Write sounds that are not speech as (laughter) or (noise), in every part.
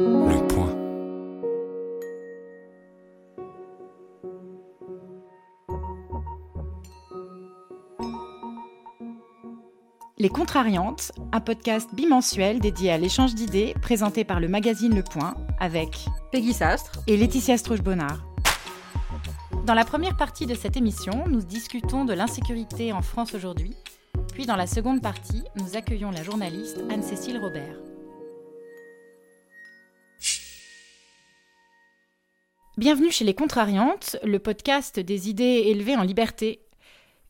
Le point. Les Contrariantes, un podcast bimensuel dédié à l'échange d'idées présenté par le magazine Le Point avec Peggy Sastre et Laetitia Stroche-Bonnard. Dans la première partie de cette émission, nous discutons de l'insécurité en France aujourd'hui. Puis dans la seconde partie, nous accueillons la journaliste Anne-Cécile Robert. Bienvenue chez Les Contrariantes, le podcast des idées élevées en liberté.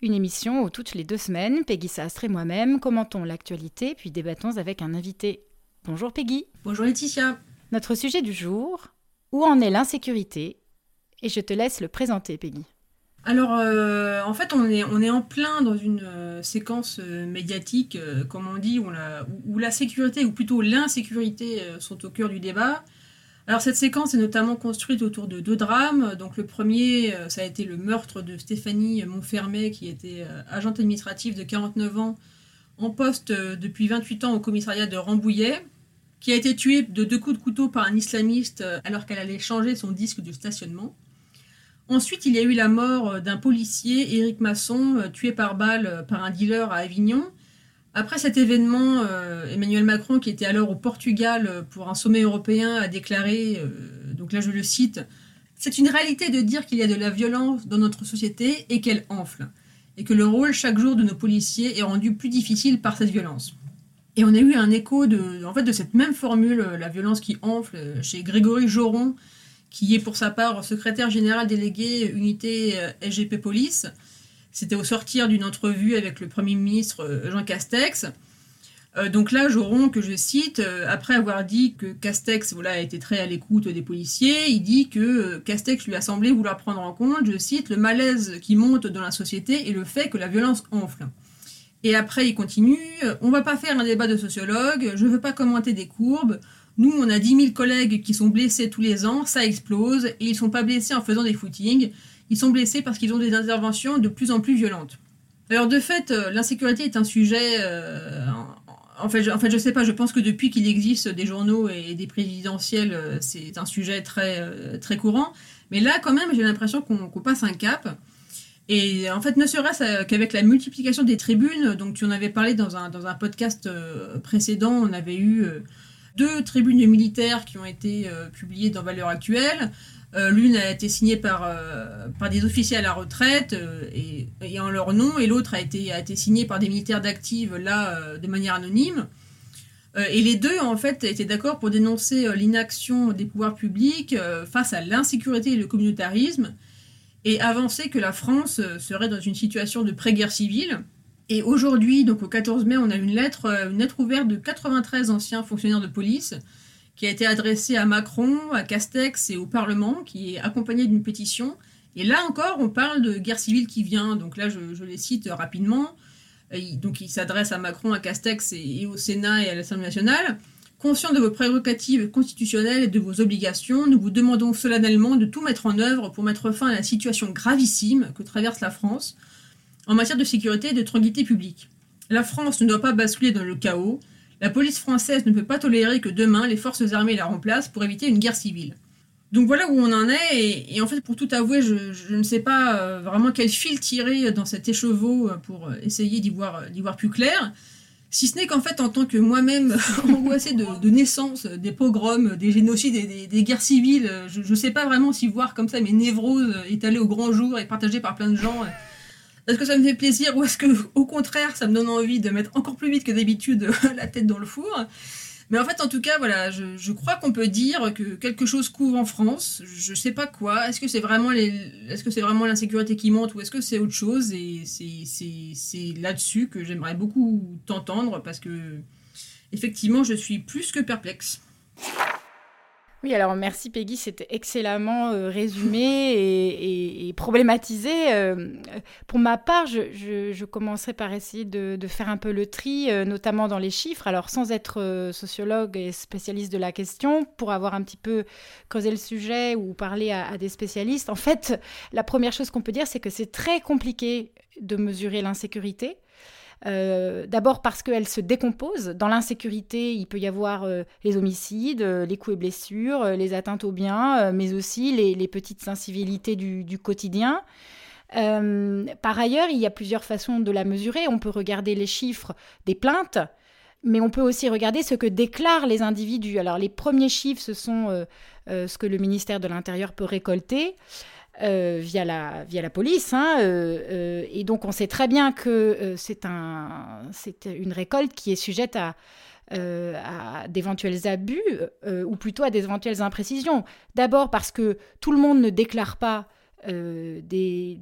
Une émission où toutes les deux semaines, Peggy Sastre et moi-même commentons l'actualité puis débattons avec un invité. Bonjour Peggy. Bonjour Laetitia. Notre sujet du jour, où en est l'insécurité? Et je te laisse le présenter Peggy. Alors, euh, en fait, on est, on est en plein dans une euh, séquence euh, médiatique, comme on dit, où la, où- où la sécurité, ou plutôt l'insécurité, sont au cœur du débat. Alors, cette séquence est notamment construite autour de deux drames. Donc, le premier, euh, ça a été le meurtre de Stéphanie Montfermé, qui était euh, agente administrative de 49 ans, en poste euh, depuis 28 ans au commissariat de Rambouillet, qui a été tuée de deux coups de couteau par un islamiste alors qu'elle allait changer son disque de stationnement. Ensuite, il y a eu la mort d'un policier, Éric Masson, tué par balle par un dealer à Avignon. Après cet événement, euh, Emmanuel Macron, qui était alors au Portugal euh, pour un sommet européen, a déclaré, euh, donc là je le cite, C'est une réalité de dire qu'il y a de la violence dans notre société et qu'elle enfle, et que le rôle chaque jour de nos policiers est rendu plus difficile par cette violence. Et on a eu un écho de, cette même formule, la violence qui enfle, chez Grégory Joron, qui est pour sa part secrétaire général délégué unité SGP Police. C'était au sortir d'une entrevue avec le Premier ministre euh, Jean Castex. Euh, donc là, Joron, que je cite, euh, après avoir dit que Castex voilà, a été très à l'écoute des policiers, il dit que Castex lui a semblé vouloir prendre en compte, je cite, le malaise qui monte dans la société et le fait que la violence enfle. Et après, il continue, on va pas faire un débat de sociologue, je veux pas commenter des courbes, nous, on a 10 000 collègues qui sont blessés tous les ans, ça explose, et ils sont pas blessés en faisant des footings, ils sont blessés parce qu'ils ont des interventions de plus en plus violentes. Alors de fait, euh, l'insécurité est un sujet... euh, en, fait, je, en sais pas, je pense que depuis qu'il existe des journaux et des présidentielles, euh, c'est un sujet très, très courant. Mais là, quand même, j'ai l'impression qu'on passe un cap. Et en fait, ne serait-ce qu'avec la multiplication des tribunes, donc tu en avais parlé dans un, dans un podcast précédent, on avait eu deux tribunes militaires qui ont été publiées dans Valeurs Actuelles. Euh, L'une a été signée par, euh, par des officiers à la retraite euh, et, en leur nom, et l'autre a été, a été signée par des militaires d'active, là, de manière anonyme. Et les deux, en fait, étaient d'accord pour dénoncer l'inaction des pouvoirs publics face à l'insécurité et le communautarisme, et avancer que la France serait dans une situation de pré-guerre civile. Et aujourd'hui, donc au 14 mai, on a une lettre, une lettre ouverte de 93 anciens fonctionnaires de police qui a été adressée à Macron, à Castex et au Parlement, qui est accompagnée d'une pétition. Et là encore, on parle de guerre civile qui vient. Donc là, je, les cite rapidement. Donc il s'adresse à Macron, à Castex et, et au Sénat et à l'Assemblée nationale. Conscient de vos prérogatives constitutionnelles et de vos obligations, nous vous demandons solennellement de tout mettre en œuvre pour mettre fin à la situation gravissime que traverse la France en matière de sécurité et de tranquillité publique. La France ne doit pas basculer dans le chaos. La police française ne peut pas tolérer que demain les forces armées la remplacent pour éviter une guerre civile. Donc voilà où on en est, et, en fait, pour tout avouer, je, ne sais pas euh, vraiment quel fil tirer dans cet écheveau euh, pour euh, essayer d'y voir, voir plus clair. Si ce n'est qu'en fait, en tant que moi-même (laughs) angoissée de, de naissance, des pogroms, des génocides et des, des guerres civiles, je ne sais pas vraiment si voir comme ça mes névroses étalées au grand jour et partagées par plein de gens. Est-ce que ça me fait plaisir ou est-ce que, au contraire, ça me donne envie de mettre encore plus vite que d'habitude (laughs) la tête dans le four? Mais en fait, en tout cas, voilà, je, crois qu'on peut dire que quelque chose couvre en France. Je sais pas quoi. Est-ce que c'est vraiment est-ce que c'est vraiment l'insécurité qui monte ou est-ce que c'est autre chose? Et c'est là-dessus que j'aimerais beaucoup t'entendre parce que effectivement, je suis plus que perplexe. Oui, alors merci Peggy, c'était excellemment euh, résumé et, problématisé. Euh, pour ma part, je, commencerai par essayer de, faire un peu le tri, euh, notamment dans les chiffres. Alors sans être euh, sociologue et spécialiste de la question, pour avoir un petit peu creusé le sujet ou parlé à, à des spécialistes, en fait, la première chose qu'on peut dire, c'est que c'est très compliqué de mesurer l'insécurité. D'abord parce qu'elle se décompose. Dans l'insécurité, il peut y avoir les homicides, les coups et blessures, les atteintes aux biens, mais aussi les, petites incivilités du quotidien. Euh, par ailleurs, il y a plusieurs façons de la mesurer. On peut regarder les chiffres des plaintes, mais on peut aussi regarder ce que déclarent les individus. Alors les premiers chiffres, ce sont euh, euh, ce que le ministère de l'Intérieur peut récolter. Via, la, via la police. Hein, et donc on sait très bien que c'est un, une récolte qui est sujette à, à d'éventuels abus, ou plutôt à des éventuelles imprécisions. D'abord parce que tout le monde ne déclare pas euh, des,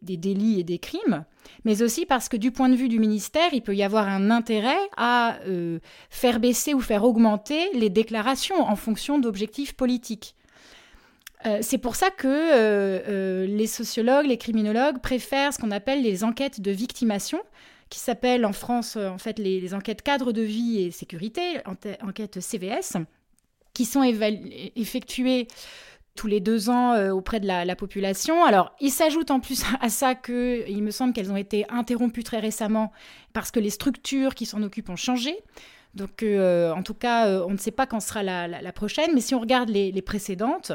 délits et des crimes, mais aussi parce que du point de vue du ministère, il peut y avoir un intérêt à euh, faire baisser ou faire augmenter les déclarations en fonction d'objectifs politiques. Euh, c'est pour ça que les sociologues, les criminologues préfèrent ce qu'on appelle les enquêtes de victimation, qui s'appellent en France en fait les, enquêtes cadre de vie et sécurité, enquêtes CVS, qui sont effectuées tous les deux ans euh, auprès de la, population. Alors, il s'ajoute en plus à ça que il me semble qu'elles ont été interrompues très récemment parce que les structures qui s'en occupent ont changé. Donc, euh, en tout cas, euh, on ne sait pas quand sera la, prochaine, mais si on regarde les, précédentes,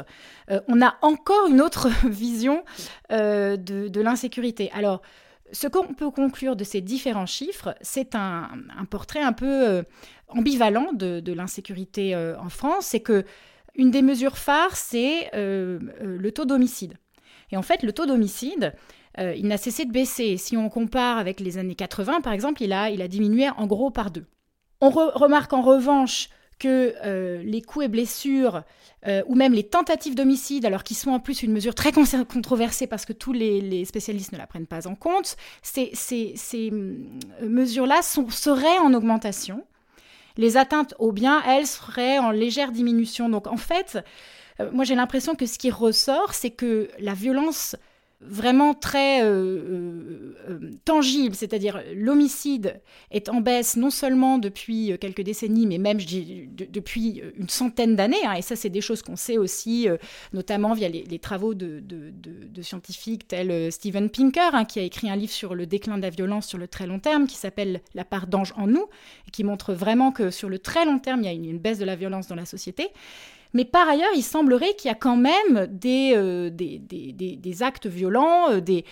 on a encore une autre (laughs) vision de, l'insécurité. Alors, ce qu'on peut conclure de ces différents chiffres, c'est un, portrait un peu ambivalent de, l'insécurité en France. C'est que une des mesures phares, c'est euh, euh, le taux d'homicide. Et en fait, le taux d'homicide, euh, il n'a cessé de baisser. Si on compare avec les années 80, par exemple, il a diminué en gros par deux. On remarque en revanche que les coups et blessures, ou même les tentatives d'homicide, alors qui sont en plus une mesure très controversée parce que tous les, spécialistes ne la prennent pas en compte, ces, ces mesures-là seraient en augmentation les atteintes aux biens, elles, seraient en légère diminution. Donc en fait, euh, moi j'ai l'impression que ce qui ressort, c'est que la violence vraiment très euh, euh, euh, tangible, c'est-à-dire l'homicide est en baisse non seulement depuis quelques décennies, mais même je dis, depuis une centaine d'années, hein, et ça c'est des choses qu'on sait aussi, notamment via les, travaux de, scientifiques tels Steven Pinker, hein, qui a écrit un livre sur le déclin de la violence sur le très long terme, qui s'appelle La part d'ange en nous, et qui montre vraiment que sur le très long terme, il y a une baisse de la violence dans la société. Mais par ailleurs, il semblerait qu'il y a quand même des, euh, des, actes violents, euh, des,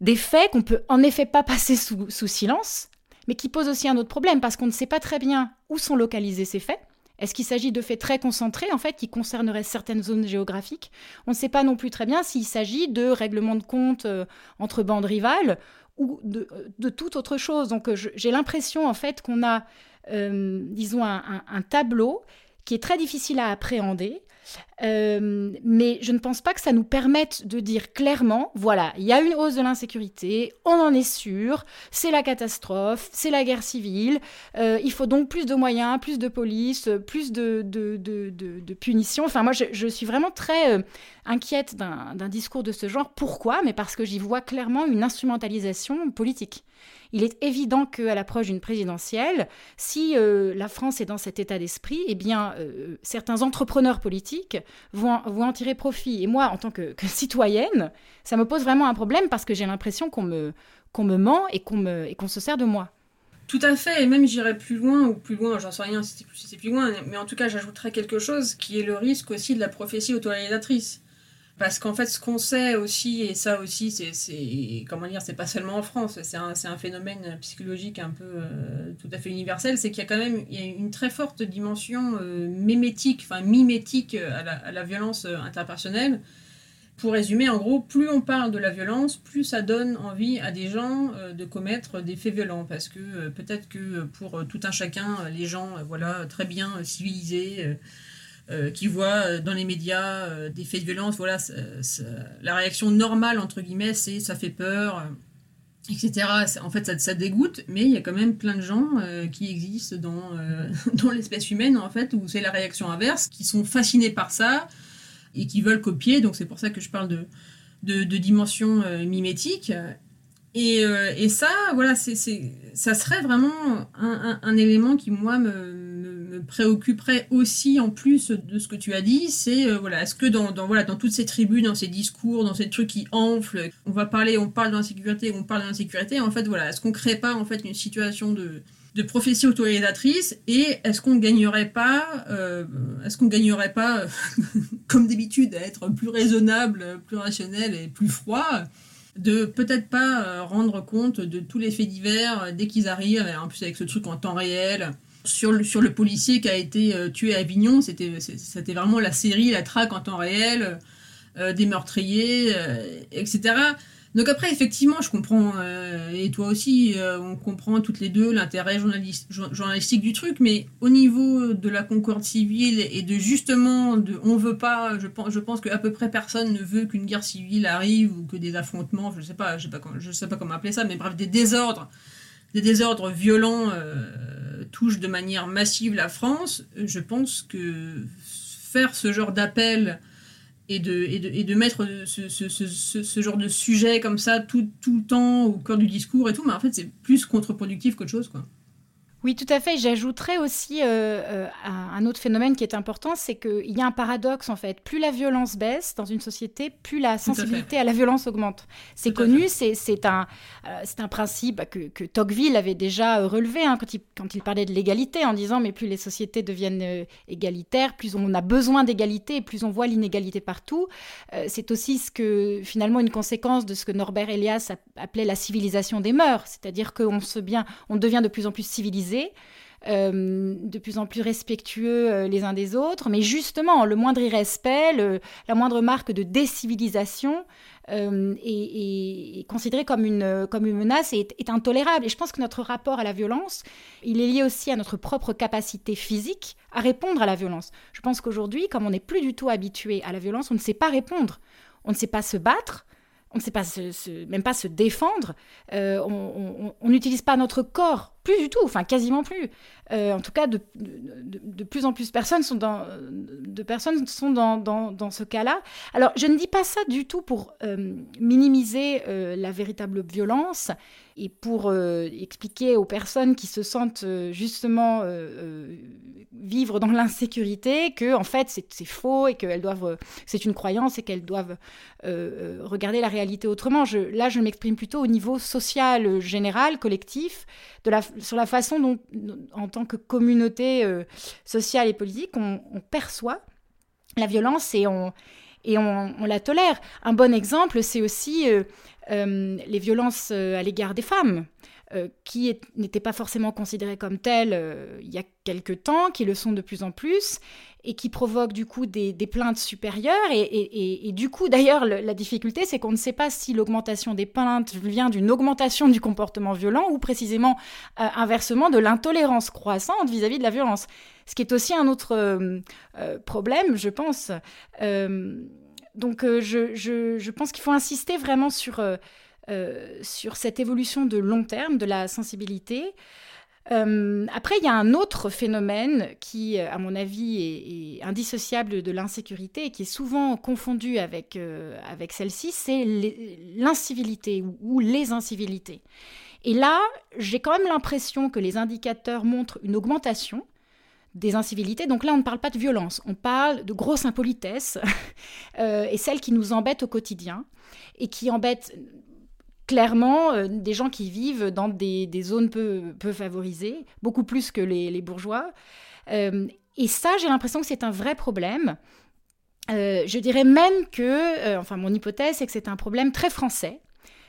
des faits qu'on peut en effet pas (laughs) passer sous, silence, mais qui posent aussi un autre problème, parce qu'on ne sait pas très bien où sont localisés ces faits. Est-ce qu'il s'agit de faits très concentrés, en fait, qui concerneraient certaines zones géographiques? On ne sait pas non plus très bien s'il s'agit de règlements de compte euh, entre bandes rivales ou de, toute autre chose. Donc j'ai l'impression, en fait, qu'on a, disons, un, tableau qui est très difficile à appréhender. Euh, mais je ne pense pas que ça nous permette de dire clairement, voilà, il y a une hausse de l'insécurité, on en est sûr, c'est la catastrophe, c'est la guerre civile, euh, il faut donc plus de moyens, plus de police, plus de, punitions. Enfin, moi, je, suis vraiment très euh, inquiète d'un discours de ce genre. Pourquoi? Mais parce que j'y vois clairement une instrumentalisation politique il est évident qu'à l'approche d'une présidentielle, si la France est dans cet état d'esprit, eh bien, certains entrepreneurs politiques vont, en tirer profit. Et moi, en tant que, citoyenne, ça me pose vraiment un problème parce que j'ai l'impression qu'on me, me ment et qu'on, se sert de moi. Tout à fait, et même j'irais plus loin, ou plus loin, j'en sais rien si c'est plus loin, mais en tout cas j'ajouterais quelque chose qui est le risque aussi de la prophétie autoréalisatrice. Parce qu'en fait, ce qu'on sait aussi, et ça aussi, c'est, comment dire, c'est pas seulement en France, c'est un, un, phénomène psychologique un peu euh, tout à fait universel, c'est qu'il y a quand même il y a une très forte dimension euh, mémétique, enfin mimétique à la, à la violence euh, interpersonnelle. Pour résumer, en gros, plus on parle de la violence, plus ça donne envie à des gens de commettre des faits violents. Parce que peut-être que pour tout un chacun, les gens, voilà, très bien civilisés, euh, qui voient euh, dans les médias euh, des faits de violence, voilà, la réaction normale, entre guillemets, c'est ça fait peur, etc. En fait, ça, dégoûte, mais il y a quand même plein de gens qui existent dans, (laughs) dans l'espèce humaine, en fait, où c'est la réaction inverse, qui sont fascinés par ça et qui veulent copier. Donc, c'est pour ça que je parle de, de, dimension mimétique. Et, ça, voilà, ça serait vraiment un élément qui, moi, me, me préoccuperait aussi en plus de ce que tu as dit, c'est voilà, est-ce que dans, voilà, dans toutes ces tribunes, dans ces discours, dans ces trucs qui enflent, on va parler, on parle de l'insécurité, on parle de l'insécurité, en fait, voilà, est-ce qu'on crée pas en fait une situation de de prophétie autorisatrice et est-ce qu'on gagnerait pas euh, est-ce qu'on gagnerait pas (laughs) comme d'habitude à être plus raisonnable plus rationnel et plus froid de peut-être pas euh, rendre compte de tous les faits divers euh, dès qu'ils arrivent en plus avec ce truc en temps réel sur le, sur le policier qui a été tué à Avignon c'était vraiment la série la traque en temps réel des meurtriers etc donc après, effectivement, je comprends, euh, et toi aussi, euh, on comprend toutes les deux l'intérêt journalistique du truc, mais au niveau de la concorde civile et de justement, de, on veut pas, je pense, je pense qu'à peu près personne ne veut qu'une guerre civile arrive ou que des affrontements, je sais sais pas, sais pas comment appeler ça, mais bref, des désordres, des désordres violents touchent de manière massive la France. Je pense que faire ce genre d'appel et de, et de, et de mettre ce, ce, ce, ce, genre de sujet comme ça tout, tout le temps au cœur du discours et tout, mais en fait c'est plus contre-productif qu'autre chose. quoi. Oui, tout à fait. J'ajouterais aussi euh, euh, un autre phénomène qui est important, c'est qu'il y a un paradoxe en fait. Plus la violence baisse dans une société, plus la sensibilité à, la violence augmente. C'est connu, c'est un, euh, c'est un principe que, que, Tocqueville avait déjà relevé hein, quand, il, quand il parlait de l'égalité, en disant mais plus les sociétés deviennent égalitaires, plus on a besoin d'égalité, plus on voit l'inégalité partout. c'est aussi ce que finalement une conséquence de ce que Norbert Elias appelait la civilisation des mœurs, c'est-à-dire qu'on se bien, on devient de plus en plus civilisé euh, de plus en plus respectueux euh, les uns des autres, mais justement, le moindre irrespect, la moindre marque de décivilisation euh, est, considérée comme une, comme une menace et est, intolérable. Et je pense que notre rapport à la violence, il est lié aussi à notre propre capacité physique à répondre à la violence. Je pense qu'aujourd'hui, comme on n'est plus du tout habitué à la violence, on ne sait pas répondre, on ne sait pas se battre, on ne sait pas même pas se défendre, on n'utilise pas notre corps plus du tout, enfin quasiment plus. Euh, en tout cas, de, plus en plus de personnes sont dans ce cas-là. Alors, je ne dis pas ça du tout pour euh, minimiser euh, la véritable violence et pour expliquer aux personnes qui se sentent justement vivre dans l'insécurité que en fait c'est faux et qu'elles doivent, c'est une croyance et qu'elles doivent regarder la réalité autrement. Là, je m'exprime plutôt au niveau social, général, collectif, de la, sur la façon dont, en tant que communauté euh, sociale et politique, on, perçoit la violence et on, et on, la tolère. Un bon exemple, c'est aussi euh, euh, les violences à l'égard des femmes. qui n'étaient pas forcément considérées comme telles il y a quelque temps, qui le sont de plus en plus, et qui provoque du coup des, plaintes supérieures. Et, du coup, d'ailleurs, la difficulté, c'est qu'on ne sait pas si l'augmentation des plaintes vient d'une augmentation du comportement violent ou précisément euh, inversement de l'intolérance croissante vis-à-vis de la violence. Ce qui est aussi un autre euh, euh, problème, je pense. Donc, je, je, pense qu'il faut insister vraiment sur, sur cette évolution de long terme de la sensibilité. Euh, après, il y a un autre phénomène qui, à mon avis, est, indissociable de l'insécurité et qui est souvent confondu avec, euh, avec celle-ci, c'est l'incivilité ou, les incivilités. Et là, j'ai quand même l'impression que les indicateurs montrent une augmentation des incivilités. Donc là, on ne parle pas de violence, on parle de grosse impolitesse (laughs) euh, et celle qui nous embête au quotidien et qui embête clairement euh, des gens qui vivent dans des, zones peu, peu, favorisées, beaucoup plus que les, bourgeois. Euh, et ça, j'ai l'impression que c'est un vrai problème. Je dirais même que, enfin mon hypothèse, c'est que c'est un problème très français,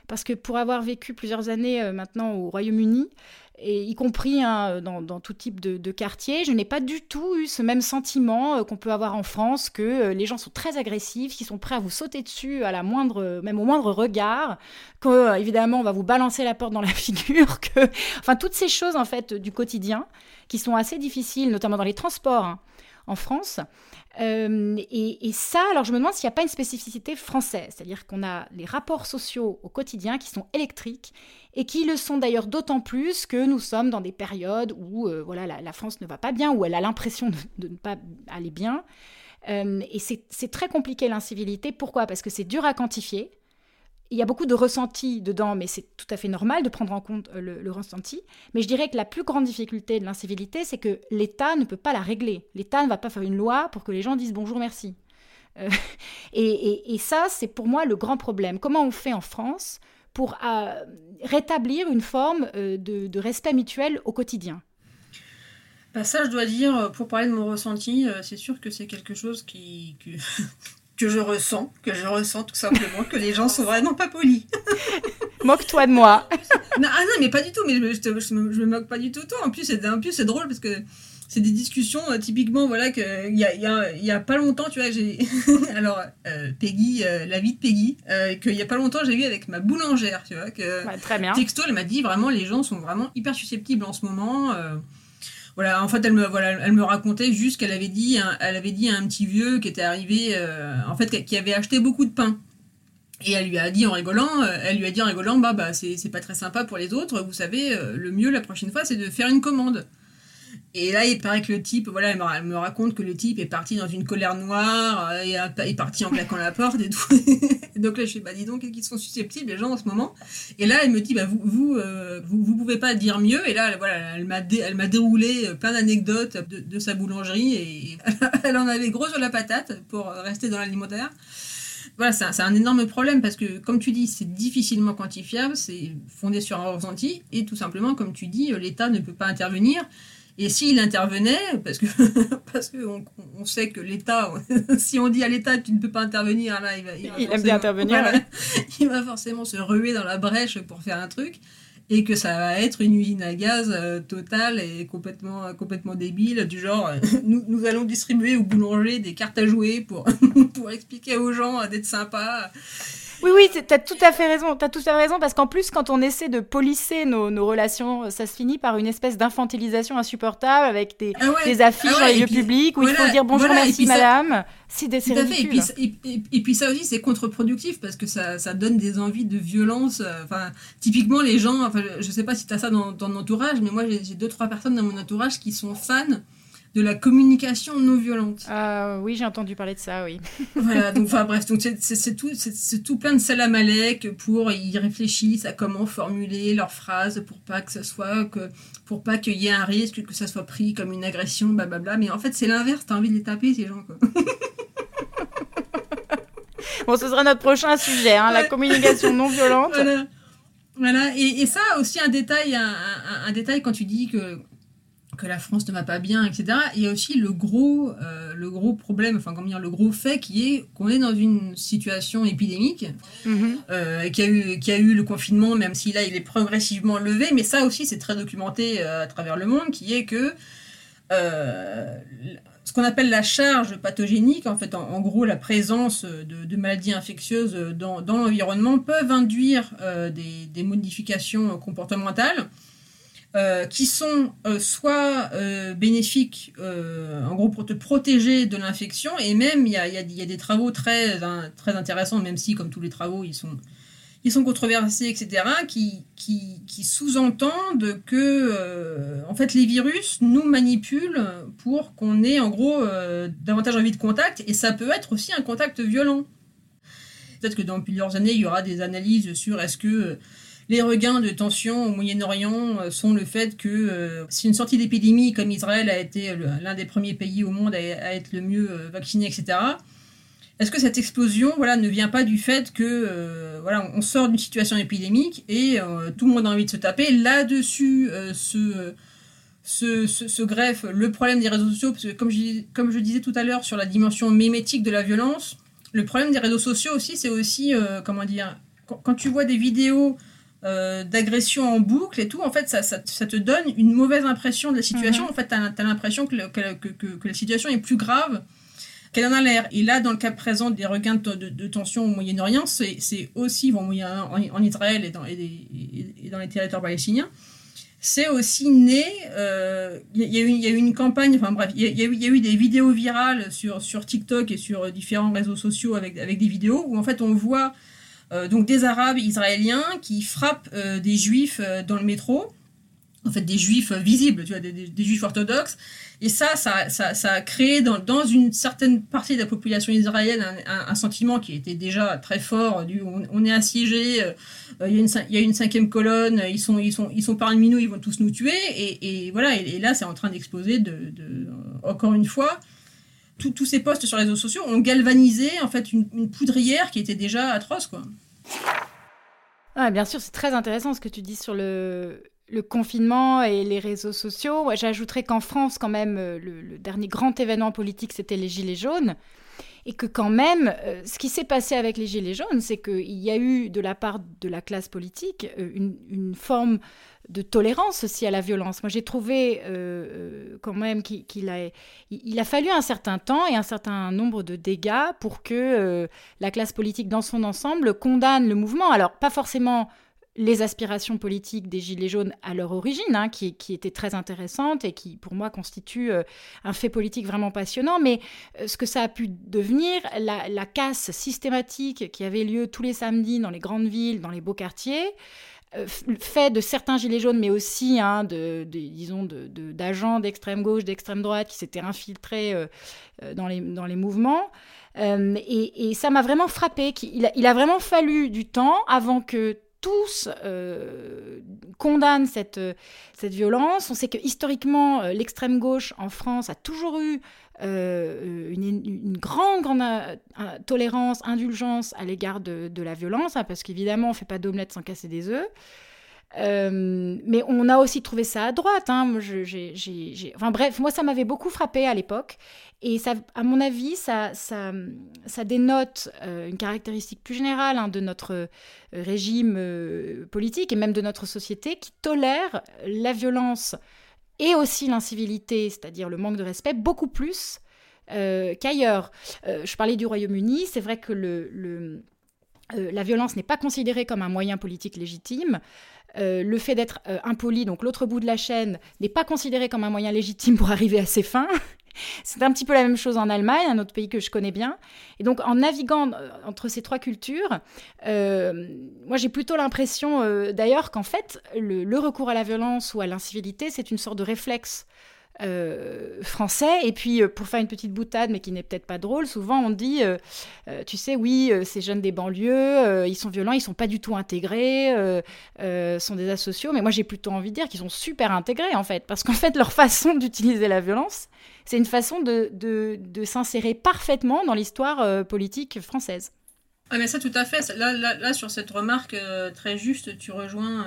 parce que pour avoir vécu plusieurs années maintenant au Royaume-Uni, et y compris hein, dans, tout type de, quartier. Je n'ai pas du tout eu ce même sentiment euh, qu'on peut avoir en France, que euh, les gens sont très agressifs, qu'ils sont prêts à vous sauter dessus à la moindre, même au moindre regard, que euh, évidemment on va vous balancer la porte dans la (laughs) figure, que, enfin toutes ces choses en fait du quotidien qui sont assez difficiles, notamment dans les transports. Hein, en France. et, et, ça, alors je me demande s'il n'y a pas une spécificité française, c'est-à-dire qu'on a les rapports sociaux au quotidien qui sont électriques et qui le sont d'ailleurs d'autant plus que nous sommes dans des périodes où euh, voilà, la, France ne va pas bien, où elle a l'impression de, ne pas aller bien. Euh, et c'est très compliqué l'incivilité. Pourquoi? Parce que c'est dur à quantifier. Il y a beaucoup de ressenti dedans, mais c'est tout à fait normal de prendre en compte euh, le, ressenti. Mais je dirais que la plus grande difficulté de l'incivilité, c'est que l'État ne peut pas la régler. L'État ne va pas faire une loi pour que les gens disent bonjour, merci. Euh, (laughs) et, ça, c'est pour moi le grand problème. Comment on fait en France pour euh, rétablir une forme de, respect mutuel au quotidien? Bah ça, je dois dire, pour parler de mon ressenti, c'est sûr que c'est quelque chose qui, (laughs) je ressens, que je ressens tout simplement, que les gens sont vraiment pas polis. (laughs) Moque-toi de moi. (laughs) non, ah non, mais pas du tout, mais je, je, me, moque pas du tout toi. En plus, c'est, en plus, c'est drôle parce que c'est des discussions, euh, typiquement, voilà, qu'il y a, y, a, y a pas longtemps, tu vois, j'ai. (laughs) Alors, euh, Peggy, euh, la vie de Peggy, qu'il y a pas longtemps, j'ai eu avec ma boulangère, tu vois. Que, très bien. Texto, elle m'a dit vraiment, les gens sont vraiment hyper susceptibles en ce moment voilà, en fait, elle me, voilà, elle me racontait juste qu'elle avait dit, elle avait dit à un petit vieux qui était arrivé, euh, en fait, qui avait acheté beaucoup de pain. Et elle lui a dit en rigolant, euh, elle lui a dit en rigolant, bah, bah c'est pas très sympa pour les autres, vous savez, euh, le mieux la prochaine fois, c'est de faire une commande. Et là, il paraît que le type, voilà, elle me, raconte que le type est parti dans une colère noire euh, et est parti en claquant la porte et tout. (laughs) donc là, je fais, bah dis donc, qu'ils sont susceptibles les gens en ce moment. Et là, elle me dit, bah vous, vous, euh, pouvez pas dire mieux. Et là, voilà, elle m'a, m'a déroulé euh, plein d'anecdotes de, sa boulangerie et (laughs) elle en avait gros sur la patate pour rester dans l'alimentaire voilà, c'est un, énorme problème parce que, comme tu dis, c'est difficilement quantifiable, c'est fondé sur un ressenti, et tout simplement, comme tu dis, l'État ne peut pas intervenir. Et s'il intervenait, parce que (laughs) parce que on, sait que l'État, (laughs) si on dit à l'État tu ne peux pas intervenir, là, il va, il, aime bien intervenir. (laughs) il va forcément se ruer dans la brèche pour faire un truc, et que ça va être une usine à gaz euh, totale et complètement complètement débile, du genre nous, nous allons distribuer au boulanger des cartes à jouer pour pour expliquer aux gens d'être sympas. Oui, oui, tu as tout à fait raison. Tu as tout à fait raison parce qu'en plus, quand on essaie de polisser nos, nos, relations, ça se finit par une espèce d'infantilisation insupportable avec des, ah des affiches ah dans les lieux publics où il faut dire bonjour, merci madame. C'est des Et puis, et, puis, ça aussi, c'est contre-productif parce que ça, ça, donne des envies de violence. Euh, enfin, typiquement, les gens, enfin, je sais pas si tu as ça dans, dans ton entourage, mais moi, j'ai deux, trois personnes dans mon entourage qui sont fans de la communication non violente. Ah oui, j'ai entendu parler de ça, oui. (laughs) voilà, donc enfin bref, donc c'est tout, c'est tout plein de salamalek pour ils réfléchissent à comment formuler leurs phrases pour pas que ce soit que pour pas qu'il y ait un risque que ça soit pris comme une agression, blablabla. Mais en fait, c'est l'inverse. T'as envie de les taper ces gens, quoi. (laughs) bon, ce sera notre prochain sujet, hein, la communication non violente. (laughs) Voilà. Voilà, et, ça aussi un détail, un, détail quand tu dis que que la France ne va pas bien, etc. Il y a aussi le gros, euh, le gros problème, enfin comment dire, le gros fait qui est qu'on est dans une situation épidémique, mhm. euh, qui, a eu, qui a eu le confinement, même si là il est progressivement levé, mais ça aussi c'est très documenté euh, à travers le monde, qui est que ce qu'on appelle la charge pathogénique, en fait, en, gros, la présence de, maladies infectieuses dans, dans l'environnement peuvent induire des, des, modifications comportementales euh, qui sont euh, soit euh, bénéfiques, en gros, pour te protéger de l'infection, et même il y a, des travaux très, très intéressants, même si, comme tous les travaux, ils sont, ils sont controversés, etc., qui, qui, qui sous-entendent que, en fait, les virus nous manipulent pour qu'on ait, en gros, davantage envie de contact, et ça peut être aussi un contact violent. Peut-être que dans plusieurs années, il y aura des analyses sur est-ce que les regains de tension au Moyen-Orient euh, sont le fait que euh, si une sortie d'épidémie comme Israël a été l'un des premiers pays au monde à, être le mieux euh, vacciné, etc. Est-ce que cette explosion voilà, ne vient pas du fait que voilà, on sort d'une situation épidémique et tout le monde a envie de se taper Là-dessus se, greffe le problème des réseaux sociaux, parce que comme je, comme je disais tout à l'heure sur la dimension mémétique de la violence, le problème des réseaux sociaux aussi, c'est aussi, comment dire, quand, tu vois des vidéos euh, d'agression en boucle et tout, en fait, ça, ça, te donne une mauvaise impression de la situation. Mhm. En fait, tu as, l'impression que, que, que, la situation est plus grave qu'elle en a l'air. Et là, dans le cas présent des regains de, tension au Moyen-Orient, c'est aussi bon, en, en, Israël et dans, et, dans les territoires palestiniens. C'est aussi né, euh, il y, y, a eu une campagne, enfin bref, il y, y, a eu des vidéos virales sur, sur TikTok et sur différents réseaux sociaux avec, avec des vidéos où en fait on voit euh, donc des Arabes israéliens qui frappent euh, des Juifs euh, dans le métro. en fait des juifs visibles, tu vois, des, juifs orthodoxes. Et ça, ça, ça, a créé dans, une certaine partie de la population israélienne un, sentiment qui était déjà très fort. On, est assiégé, euh, il, y a une, cinquième colonne, ils sont, ils sont, ils sont parmi nous, ils vont tous nous tuer. Et, voilà, et, là, c'est en train d'exploser. De, de, encore une fois, tous ces posts sur les réseaux sociaux ont galvanisé en fait une, poudrière qui était déjà atroce, quoi. Ah, bien sûr, c'est très intéressant ce que tu dis sur le, le confinement et les réseaux sociaux. J'ajouterais qu'en France, quand même, euh, le, dernier grand événement politique, c'était les Gilets jaunes. Et que quand même, euh, ce qui s'est passé avec les Gilets jaunes, c'est qu'il y a eu de la part de la classe politique euh, une, forme de tolérance aussi à la violence. Moi, j'ai trouvé quand même qu'il a, il a fallu un certain temps et un certain nombre de dégâts pour que la classe politique dans son ensemble condamne le mouvement. Alors, pas forcément les aspirations politiques des Gilets jaunes à leur origine, hein, qui, étaient très intéressantes et qui, pour moi, constituent euh, un fait politique vraiment passionnant. Mais euh, ce que ça a pu devenir, la, casse systématique qui avait lieu tous les samedis dans les grandes villes, dans les beaux quartiers, euh, fait de certains gilets jaunes, mais aussi hein, de, disons d'agents d'extrême gauche, d'extrême droite qui s'étaient infiltrés dans, les, dans les mouvements. et, ça m'a vraiment frappé. il a vraiment fallu du temps avant que tous euh, condamnent cette, cette violence. On sait que historiquement, euh, l'extrême gauche en France a toujours eu euh, une, grande, grande tolérance, indulgence à l'égard de, la violence, hein, parce qu'évidemment, on ne fait pas d'omelette sans casser des œufs. Euh, mais on a aussi trouvé ça à droite. Hein. Enfin bref, moi ça m'avait beaucoup frappé à l'époque. Et à mon avis, ça, dénote euh, une caractéristique plus générale hein, de notre euh, régime politique et même de notre société qui tolère la violence et aussi l'incivilité, c'est-à-dire le manque de respect, beaucoup plus qu'ailleurs. je parlais du Royaume-Uni, c'est vrai que la violence n'est pas considérée comme un moyen politique légitime. Euh, le fait d'être euh, impoli, donc l'autre bout de la chaîne, n'est pas considéré comme un moyen légitime pour (laughs) arriver à ses fins. C'est un petit peu la même chose en Allemagne, un autre pays que je connais bien. Et donc, en naviguant euh, entre ces trois cultures, moi j'ai plutôt l'impression d'ailleurs qu'en fait, le, recours à la violence ou à l'incivilité, c'est une sorte de réflexe euh, français. Et puis, euh, pour faire une petite boutade, mais qui n'est peut-être pas drôle, souvent on dit, euh, tu sais, oui, ces jeunes des banlieues, ils sont violents, ils sont pas du tout intégrés, sont des asociaux. Mais moi, j'ai plutôt envie de dire qu'ils sont super intégrés, en fait. Parce qu'en fait, leur façon (laughs) d'utiliser la violence, c'est une façon de, de, s'insérer parfaitement dans l'histoire politique française. Ah, mais ça, tout à fait. Là, là, là sur cette remarque très juste, tu rejoins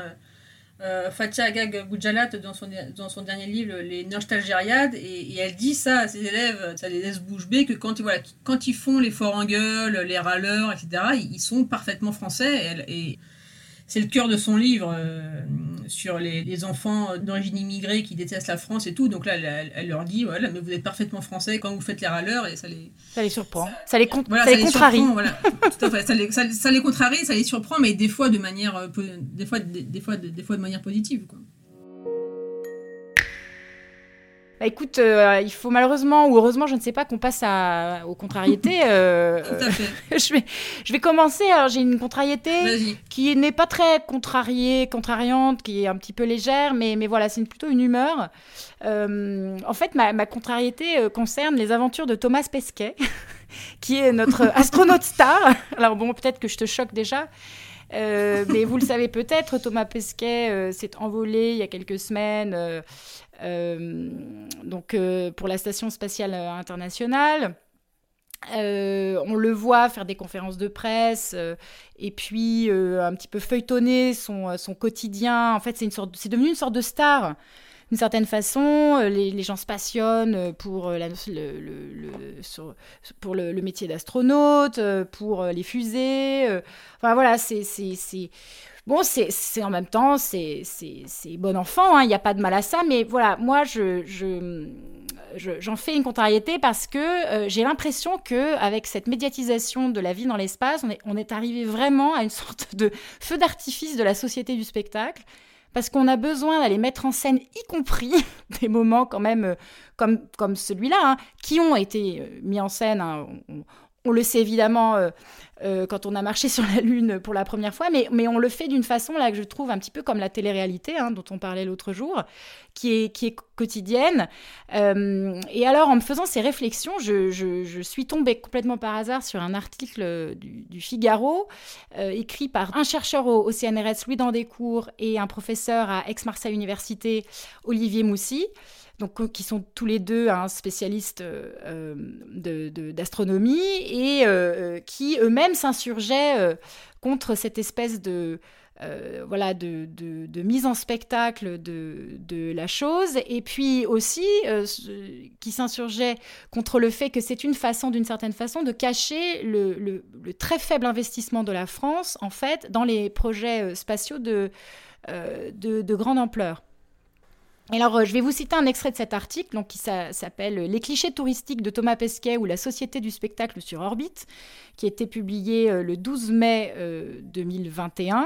euh, Fatia Agag Gujalat dans son, dans son dernier livre Les Nostalgériades et, et, elle dit ça à ses élèves, ça les laisse bouche bée que quand, voilà, quand ils font les forts les râleurs, etc., ils, sont parfaitement français c'est le cœur de son livre euh, sur les, enfants d'origine immigrée qui détestent la France et tout. Donc là, elle, leur dit voilà, mais vous êtes parfaitement français quand vous faites les râleurs et ça les. Ça les surprend. Ça, les, ça les, contrarie. (laughs) Ça les, ça, les contrarie, ça les surprend, mais des fois de manière, euh, des fois, des, fois, des fois de manière positive. Quoi. Bah, écoute, euh, il faut malheureusement ou heureusement, je ne sais pas, qu'on passe à, aux contrariétés. Euh, Tout à fait. (laughs) je, vais, je vais commencer. Alors, j'ai une contrariété qui n'est pas très contrariée, contrariante, qui est un petit peu légère, mais, mais voilà, c'est plutôt une humeur. Euh, en fait, ma, ma contrariété concerne les aventures de Thomas Pesquet, (laughs) qui est notre (laughs) astronaute star. Alors, bon, peut-être que je te choque déjà. mais vous le savez peut-être, Thomas Pesquet s'est envolé il y a quelques semaines donc euh, pour la Station spatiale internationale. Euh, on le voit faire des conférences de presse et puis un petit peu feuilletonner son, son quotidien. En fait, c'est, une sorte, c'est devenu une sorte de star d'une certaine façon. Les, gens se passionnent pour, le, pour le, métier d'astronaute, pour les fusées. Enfin voilà, c'est, c'est, Bon, c'est en même temps, c'est bon enfant, hein, il n'y a pas de mal à ça, mais voilà, moi, je, j'en fais une contrariété parce que euh, j'ai l'impression que avec cette médiatisation de la vie dans l'espace, on est, arrivé vraiment à une (laughs) sorte de feu d'artifice de la société du spectacle. Parce qu'on a besoin d'aller mettre en scène, y compris (laughs) des moments quand même euh, comme, celui-là, hein, qui ont été euh, mis en scène. Hein, le sait évidemment euh, euh, quand on a marché sur la Lune pour la première fois, mais, on le fait d'une façon là que je trouve un petit peu comme la télé-réalité hein, dont on parlait l'autre jour, qui est, quotidienne. Euh, et alors, en me faisant ces réflexions, je, je, suis tombée complètement par hasard sur un article du, Figaro, écrit par un chercheur au, au CNRS, Louis Dandécourt, et un professeur à Aix-Marseille Université, Olivier Moussy donc, euh, qui sont tous les deux un spécialistes euh, d'astronomie et euh, qui eux-mêmes s'insurgeaient contre cette espèce de, voilà, de, mise en spectacle de, la chose, et puis aussi qui s'insurgeait contre le fait que c'est une façon, d'une certaine façon, de cacher le, le, le, très faible investissement de la France, en fait, dans les projets spatiaux de, de, grande ampleur. Alors, euh, je vais vous citer un extrait de cet article donc, qui s'appelle Les clichés touristiques de Thomas Pesquet ou la Société du spectacle sur orbite, qui a publié euh, le 12 mai 2021. Euh,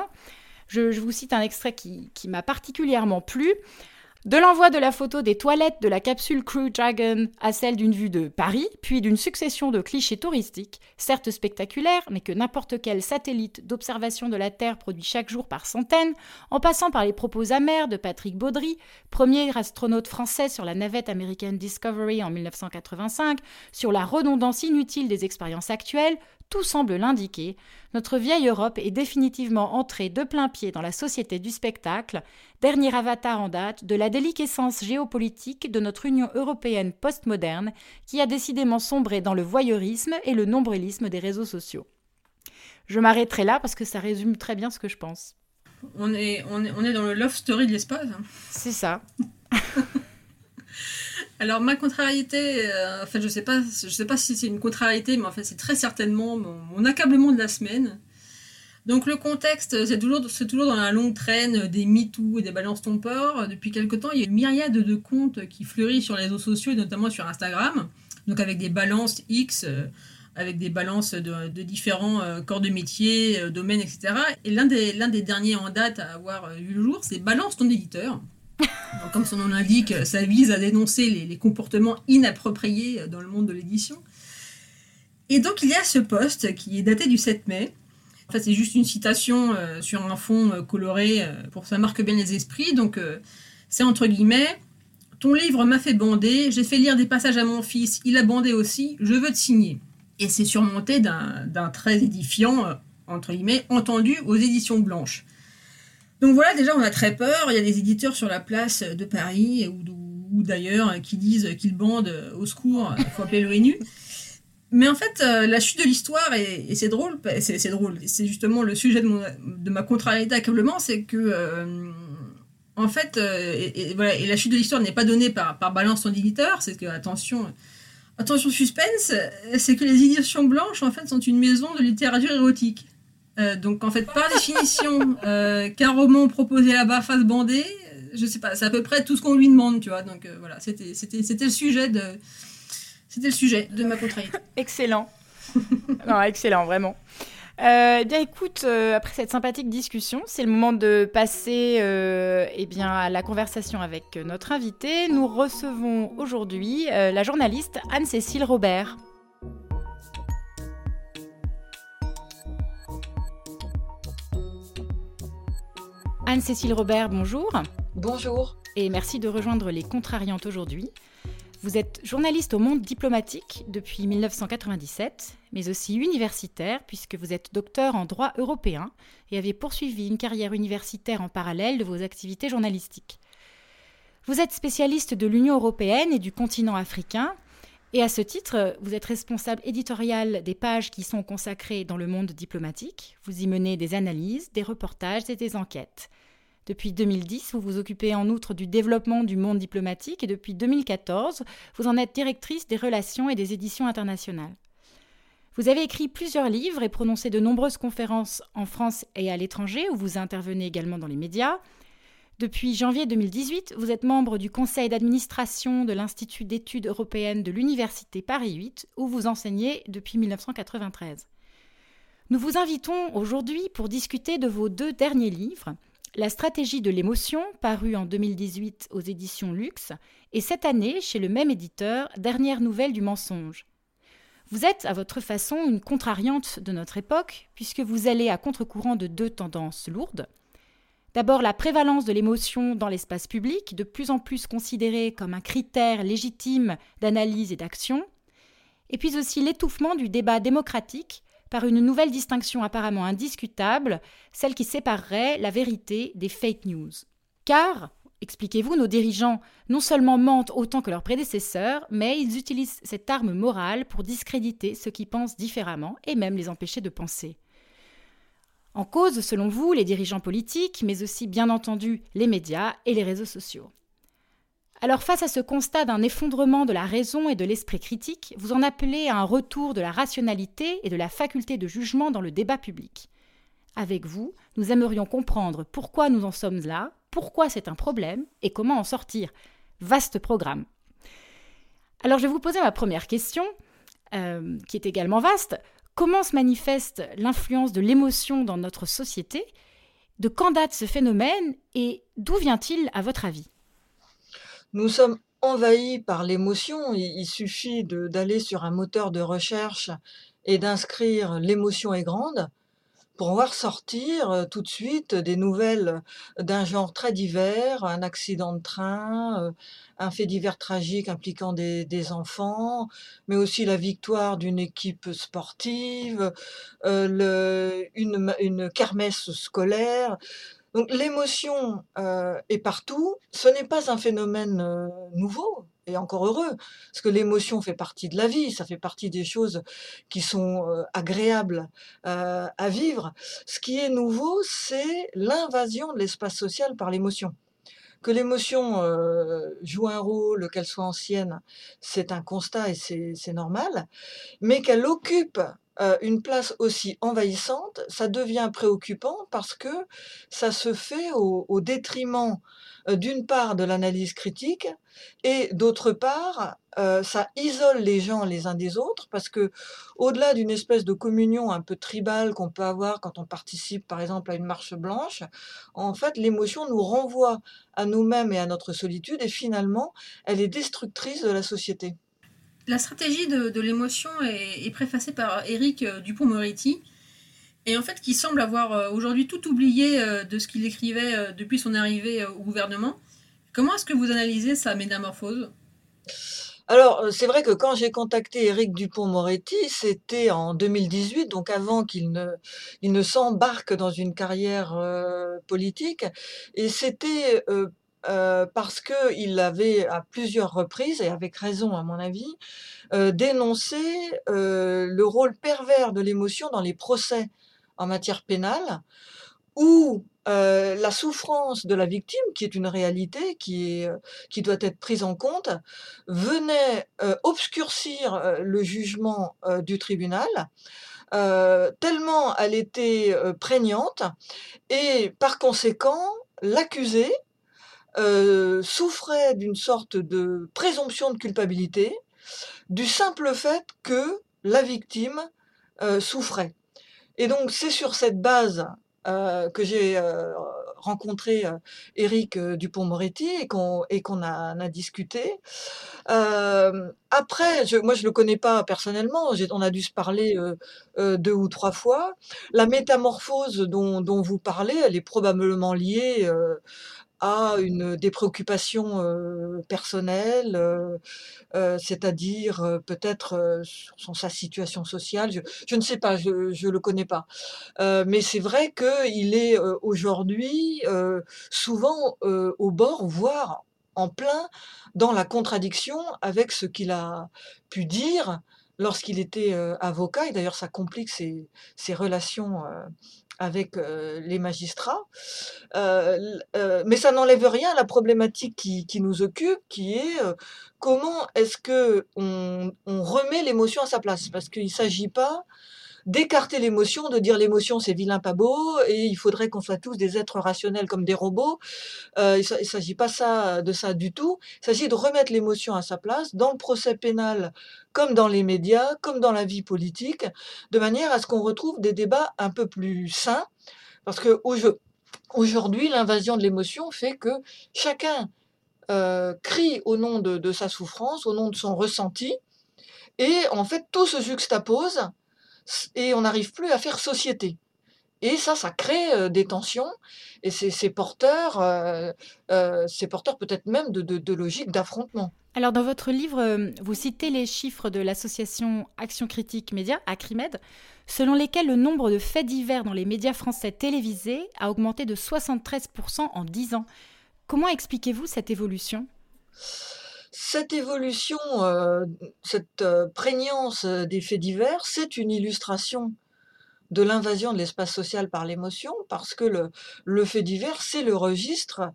je, vous cite un extrait qui m'a particulièrement plu. De l'envoi de la photo des toilettes de la capsule Crew Dragon à celle d'une vue de Paris, puis d'une succession de clichés touristiques, certes spectaculaires, mais que n'importe quel satellite d'observation de la Terre produit chaque jour par centaines, en passant par les propos amers de Patrick Baudry, premier astronaute français sur la navette américaine Discovery en 1985, sur la redondance inutile des expériences actuelles, tout semble l'indiquer, notre vieille Europe est définitivement entrée de plein pied dans la société du spectacle, dernier avatar en date de la déliquescence géopolitique de notre Union européenne postmoderne, qui a décidément sombré dans le voyeurisme et le nombrilisme des réseaux sociaux. Je m'arrêterai là parce que ça résume très bien ce que je pense. On est, on est, on est dans le love story de l'espace. Hein. C'est ça. (laughs) Alors ma contrariété, euh, en fait je sais pas, je sais pas si c'est une contrariété, mais en fait c'est très certainement mon, accablement de la semaine. Donc le contexte, c'est toujours, dans la longue traîne des MeToo et des balances ton port. Depuis quelque temps, il y a une myriade de comptes qui fleurissent sur les réseaux sociaux et notamment sur Instagram. Donc avec des balances X, euh, avec des balances de, différents euh, corps de métier, domaines, etc. Et l'un des, l'un des derniers en date à avoir vu le jour, c'est Balance ton éditeur (laughs) comme son nom l'indique, ça vise à dénoncer les, comportements inappropriés dans le monde de l'édition. Et donc il y a ce poste qui est daté du 7 mai. En fait, c'est juste une citation euh, sur un fond euh, coloré euh, pour ça marque bien les esprits. Donc c'est entre guillemets Ton livre m'a fait bander, j'ai fait lire des passages à mon fils, il a bandé aussi, je veux te signer. Et c'est surmonté d'un très édifiant, entre guillemets, entendu aux éditions blanches. Donc voilà, déjà on a très peur. Il y a des éditeurs sur la place de Paris ou, d'ailleurs qui disent qu'ils bandent au secours, il faut appeler l'ONU. Mais en fait, euh, la chute de l'histoire, et, c'est drôle, c'est drôle, c'est justement le sujet de, ma contrariété accablement, c'est que, euh, en fait, euh, et, voilà, et la chute de l'histoire n'est pas donnée par, par balance ton éditeur, c'est que, attention, attention suspense, c'est que les éditions blanches, en fait, sont une maison de littérature érotique. Euh, donc en fait, par définition, euh, qu'un roman proposé là-bas fasse bander, euh, je sais pas, c'est à peu près tout ce qu'on lui demande, tu vois. Donc voilà, c'était le sujet de c'était le sujet de ma contrainte. (laughs) excellent. non, excellent, vraiment. Euh, bien écoute, après cette sympathique discussion, c'est le moment de passer eh bien, à la conversation avec notre invité. Nous recevons aujourd'hui la journaliste Anne-Cécile Robert. Anne-Cécile Robert, bonjour. Bonjour. Et merci de rejoindre les Contrariantes aujourd'hui. Vous êtes journaliste au monde diplomatique depuis 1997, mais aussi universitaire, puisque vous êtes docteur en droit européen et avez poursuivi une carrière universitaire en parallèle de vos activités journalistiques. Vous êtes spécialiste de l'Union européenne et du continent africain, et à ce titre, vous êtes responsable éditorial des pages qui sont consacrées dans le monde diplomatique. Vous y menez des analyses, des reportages et des enquêtes. Depuis 2010, vous vous occupez en outre du développement du monde diplomatique et depuis 2014, vous en êtes directrice des relations et des éditions internationales. Vous avez écrit plusieurs livres et prononcé de nombreuses conférences en France et à l'étranger, où vous intervenez également dans les médias. Depuis janvier 2018, vous êtes membre du conseil d'administration de l'Institut d'études européennes de l'Université Paris 8, où vous enseignez depuis 1993. Nous vous invitons aujourd'hui pour discuter de vos deux derniers livres, la stratégie de l'émotion, paru en 2018 aux éditions Luxe, et cette année, chez le même éditeur, Dernière nouvelle du mensonge. Vous êtes, à votre façon, une contrariante de notre époque, puisque vous allez à contre-courant de deux tendances lourdes. D'abord, la prévalence de l'émotion dans l'espace public, de plus en plus considérée comme un critère légitime d'analyse et d'action, et puis aussi l'étouffement du débat démocratique par une nouvelle distinction apparemment indiscutable, celle qui séparerait la vérité des fake news. Car, expliquez-vous, nos dirigeants non seulement mentent autant que leurs prédécesseurs, mais ils utilisent cette arme morale pour discréditer ceux qui pensent différemment et même les empêcher de penser. En cause, selon vous, les dirigeants politiques, mais aussi bien entendu les médias et les réseaux sociaux. Alors face à ce constat d'un effondrement de la raison et de l'esprit critique, vous en appelez à un retour de la rationalité et de la faculté de jugement dans le débat public. Avec vous, nous aimerions comprendre pourquoi nous en sommes là, pourquoi c'est un problème et comment en sortir. Vaste programme. Alors je vais vous poser ma première question, euh, qui est également vaste. Comment se manifeste l'influence de l'émotion dans notre société De quand date ce phénomène et d'où vient-il à votre avis? Nous sommes envahis par l'émotion. Il suffit d'aller sur un moteur de recherche et d'inscrire l'émotion est grande pour voir sortir tout de suite des nouvelles d'un genre très divers, un accident de train, un fait divers tragique impliquant des, enfants, mais aussi la victoire d'une équipe sportive, le, une, kermesse scolaire. Donc l'émotion est partout. Ce n'est pas un phénomène nouveau et encore heureux, parce que l'émotion fait partie de la vie, ça fait partie des choses qui sont euh, agréables euh, à vivre. Ce qui est nouveau, c'est l'invasion de l'espace social par l'émotion. Que l'émotion euh, joue un rôle, qu'elle soit ancienne, c'est un constat et c'est normal, mais qu'elle occupe une place aussi envahissante, ça devient préoccupant parce que ça se fait au détriment euh, d'une part de l'analyse critique et d'autre part euh, ça isole les gens les uns des autres parce que au-delà d'une espèce de communion un peu tribale qu'on peut avoir quand on participe par exemple à une marche blanche, en fait l'émotion nous renvoie à nous-mêmes et à notre solitude et finalement elle est destructrice de la société. La stratégie de, l'émotion est, préfacée par Éric euh, Dupont-Moretti et en fait qui semble avoir euh, aujourd'hui tout oublié euh, de ce qu'il écrivait depuis son arrivée au gouvernement. Comment est-ce que vous analysez sa métamorphose? Alors, c'est vrai que quand j'ai contacté Éric Dupont-Moretti, c'était en 2018, donc avant qu'il ne, il ne s'embarque dans une carrière politique. Et c'était parce qu'il avait à plusieurs reprises, et avec raison à mon avis, dénoncé le rôle pervers de l'émotion dans les procès en matière pénale, où euh, la souffrance de la victime, qui est une réalité qui, euh, qui doit être prise en compte, venait euh, obscurcir le jugement du tribunal, tellement elle était prégnante, et par conséquent, l'accusé souffrait d'une sorte de présomption de culpabilité du simple fait que la victime souffrait. Et donc, c'est sur cette base euh, que j'ai euh, rencontré euh, Éric Dupont-Moretti et qu'on a, a, discuté. après, je, moi je le connais pas personnellement, on a dû se parler deux ou trois fois. La métamorphose dont, dont, vous parlez, elle est probablement liée a une, des préoccupations personnelles, c'est-à-dire peut-être sa situation sociale. Je, ne sais pas, je ne le connais pas. mais c'est vrai qu'il est aujourd'hui souvent au bord, voire en plein dans la contradiction avec ce qu'il a pu dire lorsqu'il était avocat, et d'ailleurs ça complique ses, ses relations avec les magistrats. mais ça n'enlève rien à la problématique qui, qui nous occupe, qui est comment est-ce que on, on remet l'émotion à sa place? Parce qu'il ne s'agit pas d'écarter l'émotion, de dire l'émotion c'est vilain pas beau et il faudrait qu'on soit tous des êtres rationnels comme des robots. Euh, il ne s'agit pas ça, de ça du tout. Il s'agit de remettre l'émotion à sa place dans le procès pénal comme dans les médias, comme dans la vie politique, de manière à ce qu'on retrouve des débats un peu plus sains. Parce que aujourd'hui, l'invasion de l'émotion fait que chacun euh, crie au nom de, sa souffrance, au nom de son ressenti, Et en fait, tout se juxtapose et on n'arrive plus à faire société. Et ça, ça crée des tensions et c'est porteur, c'est porteur peut-être même de, de, de logique d'affrontement. Alors, dans votre livre, vous citez les chiffres de l'association Action Critique Média, Acrimed, selon lesquels le nombre de faits divers dans les médias français télévisés a augmenté de 73% en 10 ans. Comment expliquez-vous cette évolution? Cette évolution, cette prégnance des faits divers, c'est une illustration de l'invasion de l'espace social par l'émotion, parce que le, le fait divers, c'est le registre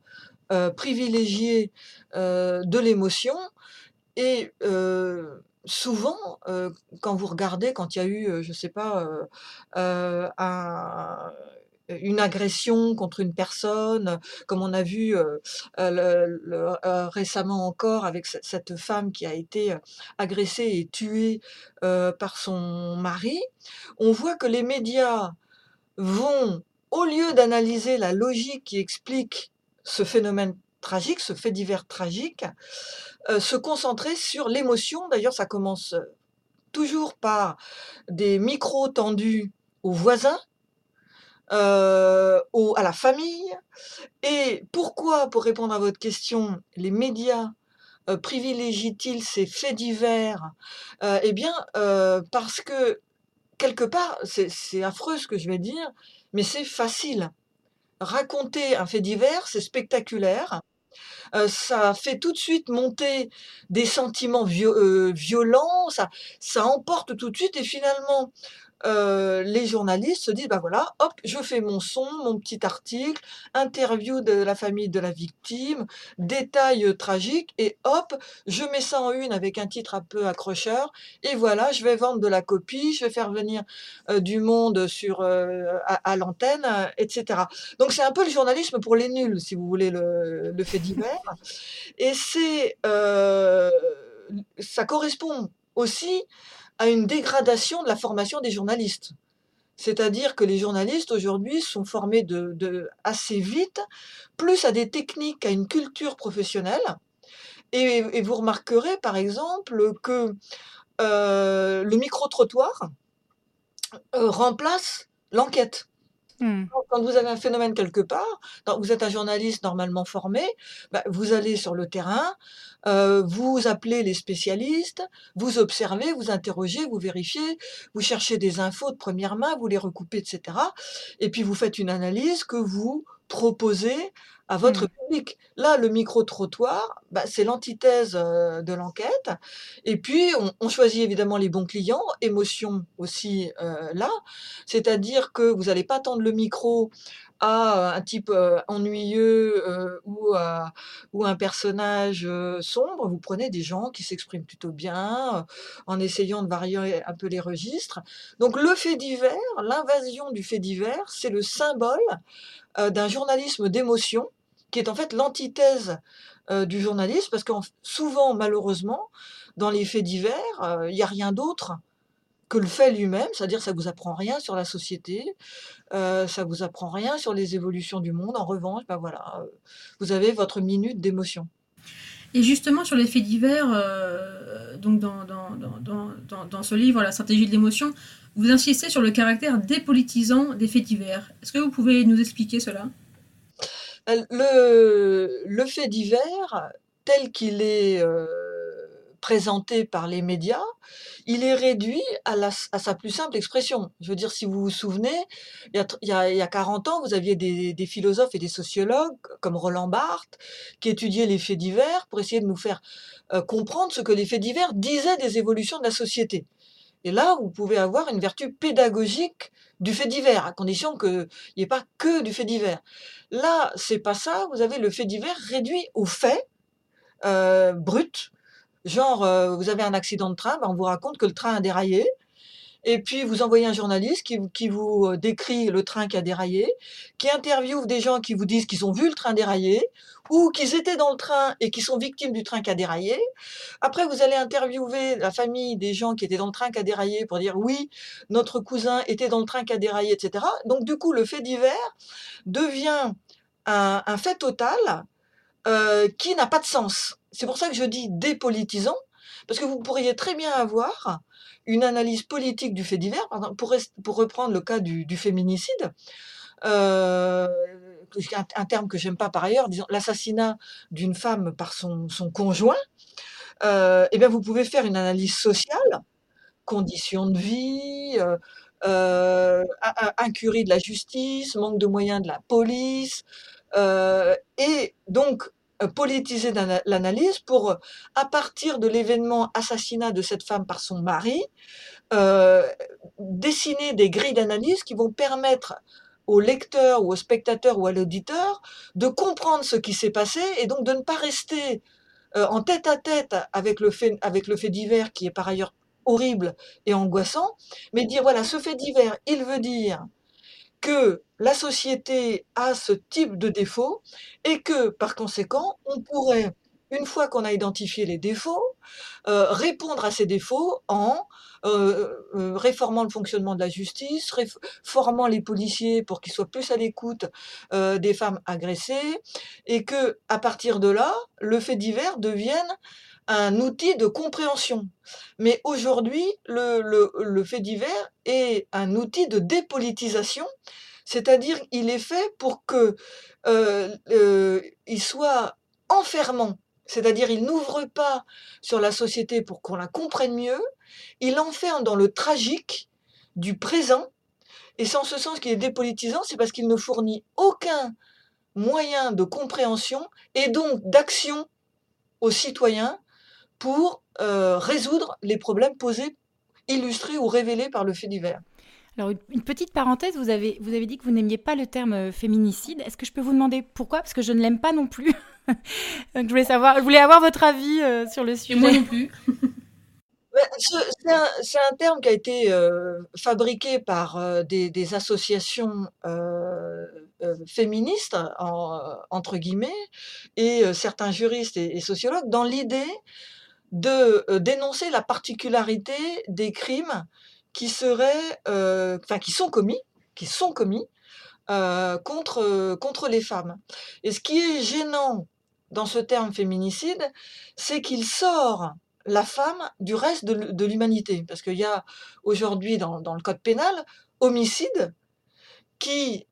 privilégié de l'émotion. Et souvent, quand vous regardez, quand il y a eu, je ne sais pas, un, une agression contre une personne, comme on a vu euh, euh, euh, récemment encore avec cette femme qui a été agressée et tuée par son mari, on voit que les médias vont, au lieu d'analyser la logique qui explique ce phénomène tragique, ce fait divers tragique, se concentrer sur l'émotion. D'ailleurs, ça commence toujours par des micros tendus aux voisins, euh, à la famille. Et pourquoi, pour répondre à votre question, les médias euh, privilégient-ils ces faits divers? Euh, Eh bien, parce que quelque part, c'est affreux ce que je vais dire, mais c'est facile. Raconter un fait divers, c'est spectaculaire. ça fait tout de suite monter des sentiments violents, ça, ça emporte tout de suite et finalement, euh, les journalistes se disent, bah voilà, hop, je fais mon son, mon petit article, interview de la famille de la victime, détails euh, tragiques, et hop, je mets ça en une avec un titre un peu accrocheur, et voilà, je vais vendre de la copie, je vais faire venir euh, du monde sur à, l'antenne, etc. Donc c'est un peu le journalisme pour les nuls, si vous voulez, le, le fait divers. Et c'est ça correspond aussi à une dégradation de la formation des journalistes. C'est-à-dire que les journalistes aujourd'hui sont formés assez vite, plus à des techniques, à une culture professionnelle. Et, vous remarquerez par exemple que euh, le micro-trottoir euh, remplace l'enquête. Mmh. Quand vous avez un phénomène quelque part, vous êtes un journaliste normalement formé, bah, vous allez sur le terrain, euh, vous appelez les spécialistes, vous observez, vous interrogez, vous vérifiez, vous cherchez des infos de première main, vous les recoupez, etc. Et puis vous faites une analyse que vous proposez à votre mmh. public. Là, le micro-trottoir, bah, c'est l'antithèse euh, de l'enquête. Et puis, on, choisit évidemment les bons clients, émotion aussi euh, là. C'est-à-dire que vous n'allez pas tendre le micro à un type euh, ennuyeux ou, ou un personnage sombre. Vous prenez des gens qui s'expriment plutôt bien en essayant de varier un peu les registres. Donc, le fait divers, l'invasion du fait divers, c'est le symbole d'un journalisme d'émotion qui est en fait l'antithèse euh, du journalisme, parce que souvent, malheureusement, dans les faits divers, euh, il n'y a rien d'autre que le fait lui-même, c'est-à-dire ça vous apprend rien sur la société, euh, ça vous apprend rien sur les évolutions du monde. En revanche, ben voilà, vous avez votre minute d'émotion. Et justement, sur les faits divers, donc dans, dans, dans, ce livre, La stratégie de l'émotion, vous insistez sur le caractère dépolitisant des faits divers. Est-ce que vous pouvez nous expliquer cela? Le, le fait divers, tel qu'il est euh, présenté par les médias, il est réduit à, sa plus simple expression. Je veux dire, si vous vous souvenez, il y a, il y a 40 ans, vous aviez des, philosophes et des sociologues comme Roland Barthes qui étudiaient les faits divers pour essayer de nous faire euh, comprendre ce que les faits divers disaient des évolutions de la société. Et là, vous pouvez avoir une vertu pédagogique du fait divers, à condition qu'il n'y ait pas que du fait divers. Là, c'est pas ça. Vous avez le fait divers réduit au fait euh, brut. Genre, euh, vous avez un accident de train, ben, on vous raconte que le train a déraillé. Et puis, vous envoyez un journaliste qui, vous euh, décrit le train qui a déraillé, qui interviewe des gens qui vous disent qu'ils ont vu le train dérailler, ou qu'ils étaient dans le train et qui sont victimes du train qui a déraillé. Après, vous allez interviewer la famille des gens qui étaient dans le train qui a déraillé pour dire oui, notre cousin était dans le train qui a déraillé, etc. Donc, du coup, le fait divers devient un, un fait total euh, qui n'a pas de sens. C'est pour ça que je dis dépolitisant, Parce que vous pourriez très bien avoir une analyse politique du fait divers, pour, reprendre le cas du, féminicide, euh, un, terme que j'aime pas par ailleurs, disons l'assassinat d'une femme par son, conjoint, euh, eh bien vous pouvez faire une analyse sociale, conditions de vie, euh, euh, incurie de la justice, manque de moyens de la police, et donc politiser l'analyse pour, à partir de l'événement assassinat de cette femme par son mari, dessiner des grilles d'analyse qui vont permettre au lecteur ou au spectateur ou à l'auditeur de comprendre ce qui s'est passé et donc de ne pas rester en tête à tête avec le fait, avec le fait divers qui est par ailleurs horrible et angoissant, mais dire voilà, ce fait divers, il veut dire que la société a ce type de défaut et que par conséquent, on pourrait, une fois qu'on a identifié les défauts, euh, répondre à ces défauts en euh, euh, réformant le fonctionnement de la justice, réformant les policiers pour qu'ils soient plus à l'écoute des femmes agressées, et que à partir de là, le fait divers devienne un outil de compréhension. Mais aujourd'hui, le, fait divers est un outil de dépolitisation, c'est-à-dire il est fait pour que euh, euh, il soit enfermant, c'est-à-dire il n'ouvre pas sur la société pour qu'on la comprenne mieux, il enferme dans le tragique du présent, et c'est en ce sens qu'il est dépolitisant, c'est parce qu'il ne fournit aucun moyen de compréhension et donc d'action aux citoyens pour euh, résoudre les problèmes posés, illustrés ou révélés par le fait divers. Alors, une petite parenthèse, vous avez, vous avez dit que vous n'aimiez pas le terme euh, féminicide. Est-ce que je peux vous demander pourquoi? Parce que je ne l'aime pas non plus. (laughs) Donc, je voulais savoir, je voulais avoir votre avis euh, sur le sujet. moi non plus. (laughs) C'est un, terme qui a été fabriqué par des, associations féministes, entre guillemets, et certains juristes et sociologues, dans l'idée de euh, dénoncer la particularité des crimes qui seraient, euh, qui sont commis, qui sont commis euh, contre, contre les femmes. Et ce qui est gênant dans ce terme féminicide, c'est qu'il sort la femme du reste de, l'humanité. Parce qu'il y a aujourd'hui dans, le code pénal homicide qui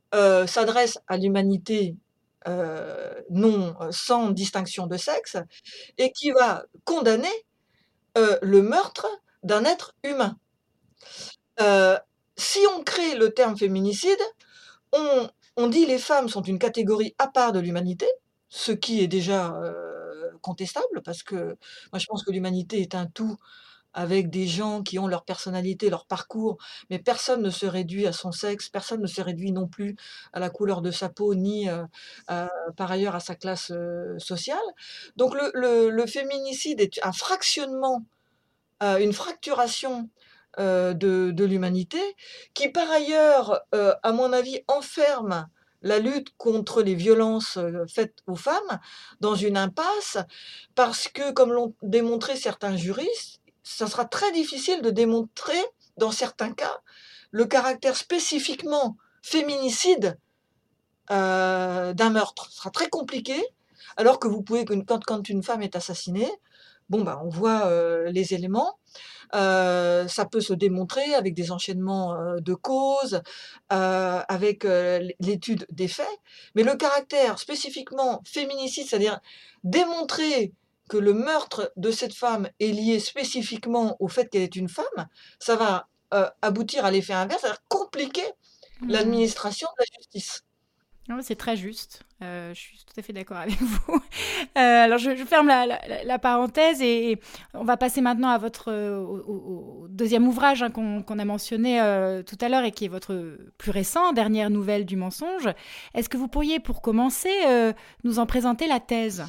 s'adresse à l'humanité euh, non euh, sans distinction de sexe, et qui va condamner euh, le meurtre d'un être humain. si on crée le terme féminicide, on, on, dit les femmes sont une catégorie à part de l'humanité, ce qui est déjà contestable, parce que moi je pense que l'humanité est un tout avec des gens qui ont leur personnalité, leur parcours, mais personne ne se réduit à son sexe, personne ne se réduit non plus à la couleur de sa peau, ni euh, par ailleurs à sa classe euh, sociale. Donc le, féminicide est un fractionnement, euh, une fracturation de, l'humanité, qui par ailleurs, à mon avis, enferme la lutte contre les violences faites aux femmes dans une impasse, parce que, comme l'ont démontré certains juristes, ça sera très difficile de démontrer, dans certains cas, le caractère spécifiquement féminicide euh, d'un meurtre. Ce sera très compliqué, alors que vous pouvez, quand, une femme est assassinée, bon, bah, on voit euh, les éléments. Euh, ça peut se démontrer avec des enchaînements de causes, avec l'étude des faits, mais le caractère spécifiquement féminicide, c'est-à-dire démontrer que le meurtre de cette femme est lié spécifiquement au fait qu'elle est une femme, ça va euh, aboutir à l'effet inverse, ça va compliquer mmh. l'administration de la justice. C'est très juste. Euh, je suis tout à fait d'accord avec vous. (laughs) Euh, alors, je, ferme la, parenthèse et, on va passer maintenant à votre au, deuxième ouvrage hein, qu'on a mentionné tout à l'heure et qui est votre plus récent, dernière nouvelle du mensonge. Est-ce que vous pourriez, pour commencer, nous en présenter la thèse?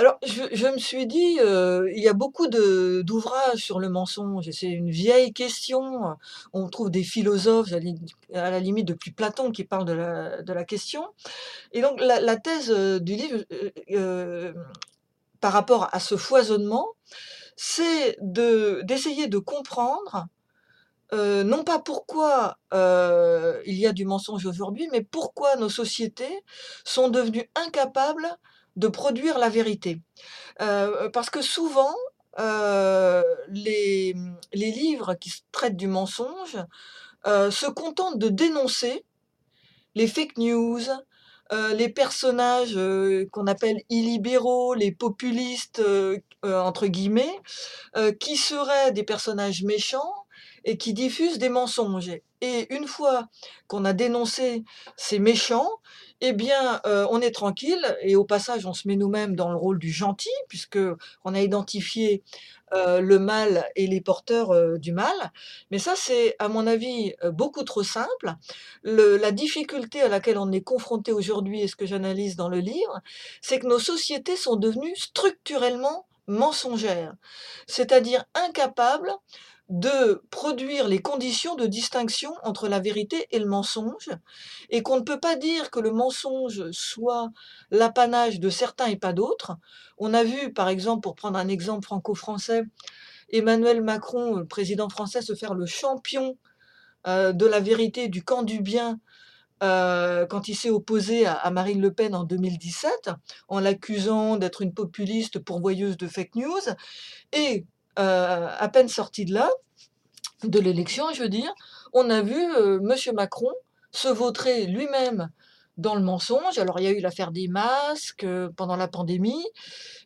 Alors, je, me suis dit, euh, il y a beaucoup d'ouvrages sur le mensonge, c'est une vieille question. On trouve des philosophes, à la limite depuis Platon, qui parlent de la, question. Et donc, la, thèse euh, du livre, euh, par rapport à ce foisonnement, c'est d'essayer de comprendre, non pas pourquoi il y a du mensonge aujourd'hui, mais pourquoi nos sociétés sont devenues incapables de produire la vérité. Euh, parce que souvent, les, les livres qui traitent du mensonge se contentent de dénoncer les fake news, les personnages qu'on appelle illibéraux, les populistes entre guillemets, qui seraient des personnages méchants et qui diffusent des mensonges. Et une fois qu'on a dénoncé ces méchants, eh bien, on est tranquille et au passage, on se met nous-mêmes dans le rôle du gentil puisque on a identifié le mal et les porteurs du mal. Mais ça, c'est, à mon avis, beaucoup trop simple. la difficulté à laquelle on est confronté aujourd'hui, et ce que j'analyse dans le livre, c'est que nos sociétés sont devenues structurellement mensongères, c'est-à-dire incapables de produire les conditions de distinction entre la vérité et le mensonge, et qu'on ne peut pas dire que le mensonge soit l'apanage de certains et pas d'autres. On a vu, par exemple, pour prendre un exemple franco-français, Emmanuel Macron, le président français, se faire le champion euh, de la vérité du camp du bien euh, quand il s'est opposé à, Marine Le Pen en 2017, en l'accusant d'être une populiste pourvoyeuse de fake news. Et euh, à peine sorti de là, de l'élection, je veux dire, on a vu euh, M. Macron se vautrer lui-même dans le mensonge. Alors, il y a eu l'affaire des masques euh, pendant la pandémie,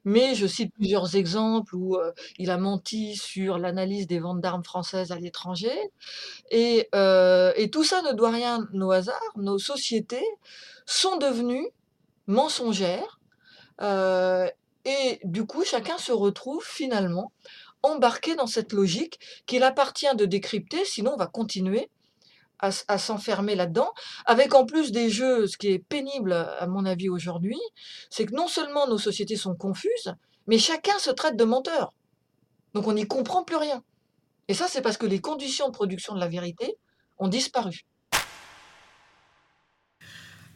mais je cite plusieurs exemples où il a menti sur l'analyse des ventes d'armes françaises à l'étranger. Et, tout ça ne doit rien au hasard. Nos sociétés sont devenues mensongères. et du coup, chacun se retrouve finalement embarqué dans cette logique qu'il appartient de décrypter, sinon on va continuer à, s'enfermer là-dedans, avec en plus des jeux, ce qui est pénible à mon avis aujourd'hui, c'est que non seulement nos sociétés sont confuses, mais chacun se traite de menteur. Donc on n'y comprend plus rien. Et ça, c'est parce que les conditions de production de la vérité ont disparu.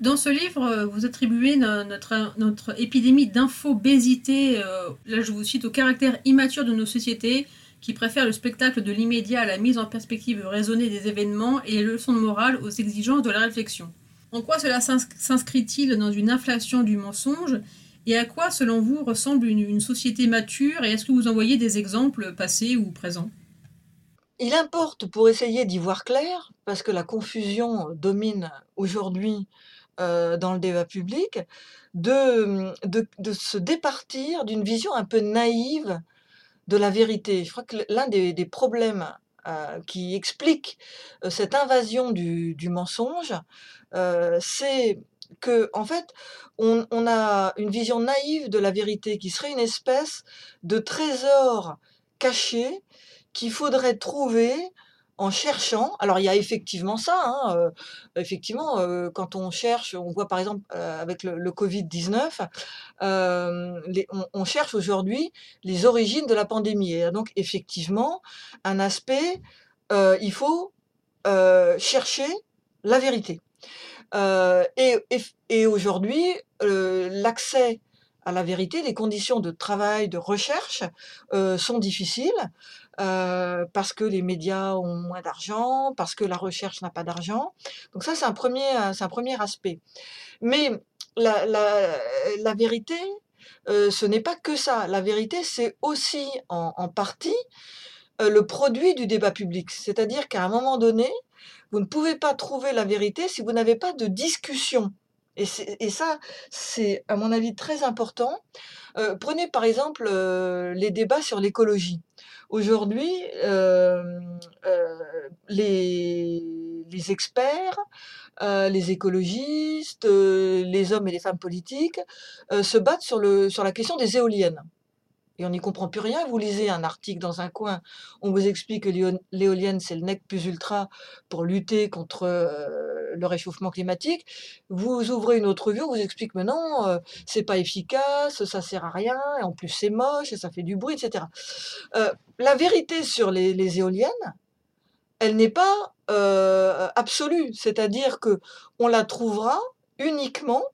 Dans ce livre, euh, vous attribuez notre, notre épidémie d'infobésité, euh, là je vous cite, au caractère immature de nos sociétés qui préfèrent le spectacle de l'immédiat à la mise en perspective raisonnée des événements et les leçons de morale aux exigences de la réflexion. En quoi cela s'inscrit-il dans une inflation du mensonge et à quoi, selon vous, ressemble une, une société mature et est-ce que vous en voyez des exemples passés ou présents? Il importe, pour essayer d'y voir clair, parce que la confusion domine aujourd'hui euh, dans le débat public, de, de, se départir d'une vision un peu naïve de la vérité. Je crois que l'un des, des problèmes euh, qui explique euh, cette invasion du, mensonge, c'est que en fait, on, a une vision naïve de la vérité qui serait une espèce de trésor caché qu'il faudrait trouver en cherchant, alors il y a effectivement ça, hein, euh, effectivement, euh, quand on cherche, on voit par exemple euh, avec le, Covid-19, on, on, cherche aujourd'hui les origines de la pandémie. Et donc effectivement, un aspect, il faut chercher la vérité. et, aujourd'hui, l'accès à la vérité, les conditions de travail, de recherche sont difficiles. Euh, parce que les médias ont moins d'argent, parce que la recherche n'a pas d'argent. Donc ça, c'est un premier, c'est un premier aspect. Mais la, vérité, euh, ce n'est pas que ça. La vérité, c'est aussi en, partie euh, le produit du débat public. C'est-à-dire qu'à un moment donné, vous ne pouvez pas trouver la vérité si vous n'avez pas de discussion. Et, ça, c'est à mon avis très important. Euh, prenez par exemple euh, les débats sur l'écologie. Aujourd'hui, euh, les, les, experts, les écologistes, les hommes et les femmes politiques se battent sur, le, sur la question des éoliennes et on n'y comprend plus rien. Vous lisez un article dans un coin, on vous explique que l'éolienne, c'est le nec plus ultra pour lutter contre euh, le réchauffement climatique. Vous ouvrez une autre vue, on vous explique mais non, euh, c'est pas efficace, ça sert à rien, et en plus c'est moche, et ça fait du bruit, etc. Euh, la vérité sur les, éoliennes, elle n'est pas absolue, c'est-à-dire que on la trouvera uniquement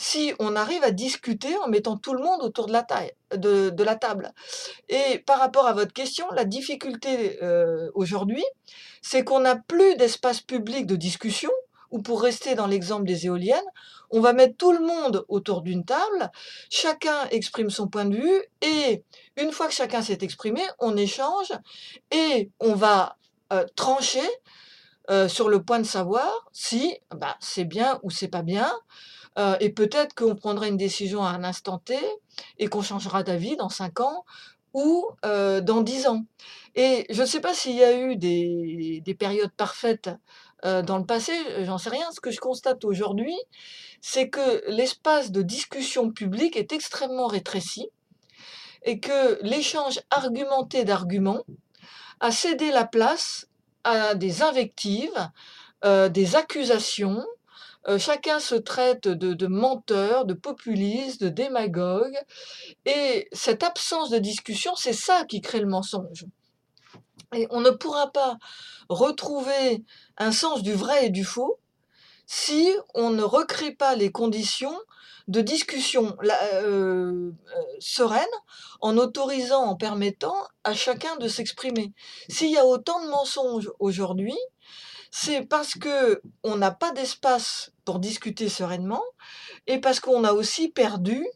si on arrive à discuter en mettant tout le monde autour de la, taille, de, la table. Et par rapport à votre question, la difficulté euh, aujourd'hui, c'est qu'on n'a plus d'espace public de discussion ou pour rester dans l'exemple des éoliennes, on va mettre tout le monde autour d'une table, chacun exprime son point de vue, et une fois que chacun s'est exprimé, on échange et on va euh, trancher euh, sur le point de savoir si bah, c'est bien ou c'est pas bien. Euh, et peut-être qu'on prendra une décision à un instant T et qu'on changera d'avis dans 5 ans ou dans 10 ans. Et je ne sais pas s'il y a eu des périodes parfaites dans le passé, j'en sais rien. Ce que je constate aujourd'hui, c'est que l'espace de discussion publique est extrêmement rétréci et que l'échange argumenté d'arguments a cédé la place à des invectives, des accusations. chacun se traite de, de menteur, de populiste, de démagogue. Et cette absence de discussion, c'est ça qui crée le mensonge. On ne pourra pas retrouver un sens du vrai et du faux si on ne recrée pas les conditions de discussion euh, euh, sereine en autorisant, en permettant à chacun de s'exprimer. S'il y a autant de mensonges aujourd'hui, c'est parce que on n'a pas d'espace pour discuter sereinement et parce qu'on a aussi perdu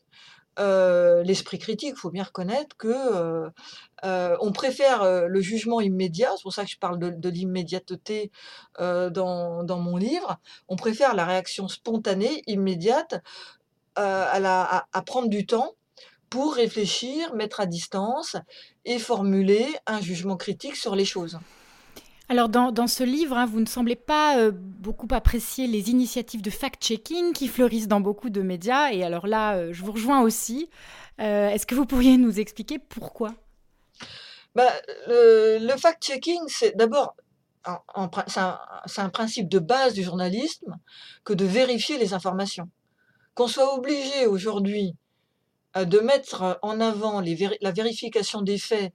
euh, l'esprit critique. Il faut bien reconnaître que euh, euh, on préfère le jugement immédiat. C'est pour ça que je parle de, l'immédiateté dans, dans, mon livre. On préfère la réaction spontanée, immédiate, à, prendre du temps pour réfléchir, mettre à distance et formuler un jugement critique sur les choses. Alors dans, ce livre, hein, vous ne semblez pas euh, beaucoup apprécier les initiatives de fact-checking qui fleurissent dans beaucoup de médias. Et alors là, euh, je vous rejoins aussi. Euh, est-ce que vous pourriez nous expliquer pourquoi? Bah, Le, fact-checking, c'est d'abord c'est un, principe de base du journalisme que de vérifier les informations. Qu'on soit obligé aujourd'hui de mettre en avant la vérification des faits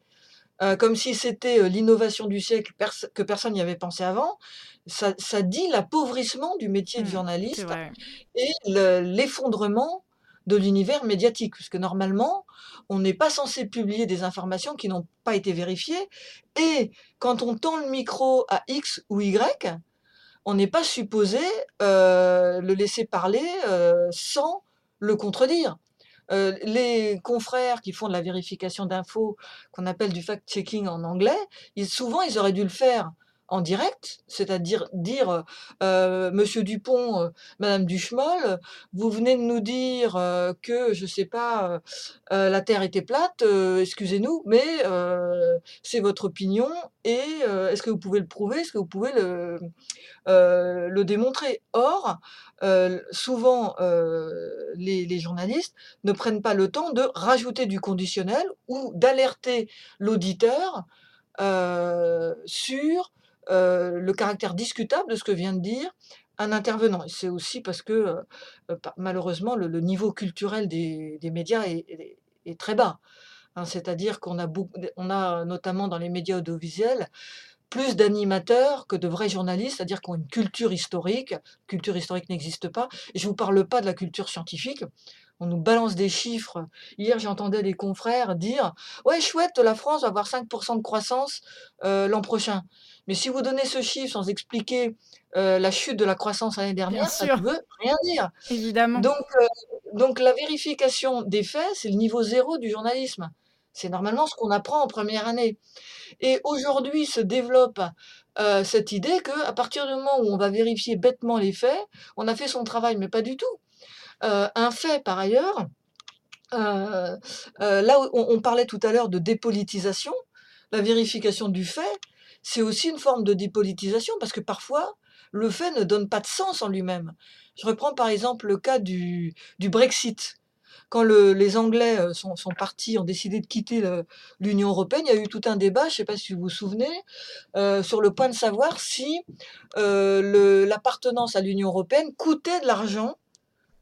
euh, comme si c'était euh, l'innovation du siècle que personne n'y avait pensé avant, ça, dit l'appauvrissement du métier de mmh, journaliste et l'effondrement de l'univers médiatique, puisque normalement, on n'est pas censé publier des informations qui n'ont pas été vérifiées, et quand on tend le micro à X ou Y, on n'est pas supposé euh, le laisser parler sans le contredire. Euh, les confrères qui font de la vérification d'infos, qu'on appelle du fact-checking en anglais, souvent ils auraient dû le faire en direct, c'est-à-dire dire euh, Monsieur Dupont, euh, Madame Duchemol, vous venez de nous dire euh, que je sais pas la Terre était plate, excusez-nous, mais c'est votre opinion et est-ce que vous pouvez le prouver, est-ce que vous pouvez le le démontrer? Or, souvent les, les journalistes ne prennent pas le temps de rajouter du conditionnel ou d'alerter l'auditeur sur euh, le caractère discutable de ce que vient de dire un intervenant. C'est aussi parce que euh, euh, malheureusement le, niveau culturel des, médias est, très bas. Hein. C'est-à-dire qu'on a, a notamment dans les médias audiovisuels plus d'animateurs que de vrais journalistes, c'est-à-dire qu'on a une culture historique. Culture historique n'existe pas. Je ne vous parle pas de la culture scientifique on nous balance des chiffres. Hier, j'entendais les confrères dire Ouais, chouette, la France va avoir 5% de croissance euh, l'an prochain. Mais si vous donnez ce chiffre sans expliquer euh, la chute de la croissance l'année dernière, ça ne veut rien dire. Évidemment. Donc, euh, donc la vérification des faits, c'est le niveau zéro du journalisme. C'est normalement ce qu'on apprend en première année. Et aujourd'hui se développe cette idée qu'à partir du moment où on va vérifier bêtement les faits, on a fait son travail, mais pas du tout. Euh, un fait par ailleurs, euh, euh, là on, on, parlait tout à l'heure de dépolitisation, la vérification du fait, c'est aussi une forme de dépolitisation parce que parfois le fait ne donne pas de sens en lui-même. Je reprends par exemple le cas du, du Brexit. Quand le, les Anglais sont, partis, ont décidé de quitter l'Union européenne, il y a eu tout un débat, je ne sais pas si vous vous souvenez, sur le point de savoir si l'appartenance à l'Union européenne coûtait de l'argent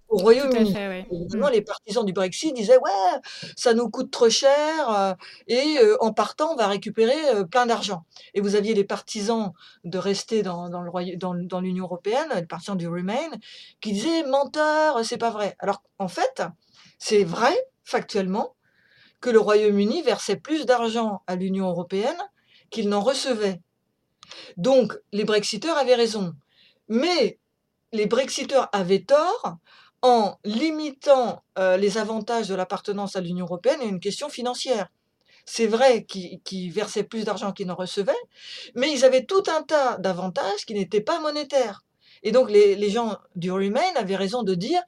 au Royaume-Uni. Mmh. les partisans du Brexit disaient ouais, ça nous coûte trop cher euh, et euh, en partant, on va récupérer euh, plein d'argent. Et vous aviez les partisans de rester dans, dans l'Union dans, européenne, les partisans du Remain, qui disaient menteur, c'est pas vrai. Alors en fait, c'est vrai factuellement que le Royaume-Uni versait plus d'argent à l'Union européenne qu'il n'en recevait. Donc les Brexiteurs avaient raison. Mais les Brexiteurs avaient tort en limitant les avantages de l'appartenance à l'Union européenne à une question financière. C'est vrai qu'ils versaient plus d'argent qu'ils n'en recevaient, mais ils avaient tout un tas d'avantages qui n'étaient pas monétaires. Et donc les, gens du Remain avaient raison de dire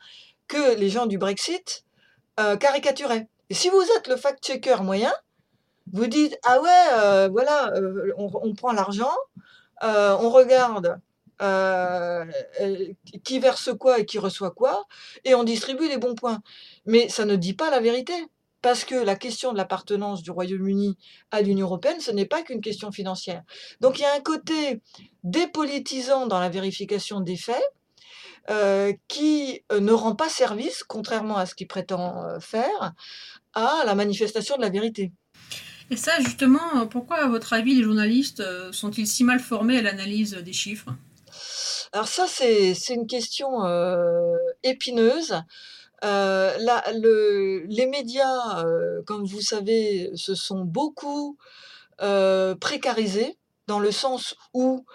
que les gens du Brexit caricaturaient. Et si vous êtes le fact-checker moyen, vous dites ah ouais, voilà, on, prend l'argent, on regarde euh, qui verse quoi et qui reçoit quoi, et on distribue les bons points. Mais ça ne dit pas la vérité, parce que la question de l'appartenance du Royaume-Uni à l'Union européenne, ce n'est pas qu'une question financière. Donc il y a un côté dépolitisant dans la vérification des faits, euh, qui euh, ne rend pas service, contrairement à ce qu'il prétend faire, à la manifestation de la vérité. Et ça, justement, pourquoi, à votre avis, les journalistes sont-ils si mal formés à l'analyse des chiffres? Alors ça, c'est une question épineuse. Les médias, comme vous savez, se sont beaucoup précarisés dans le sens où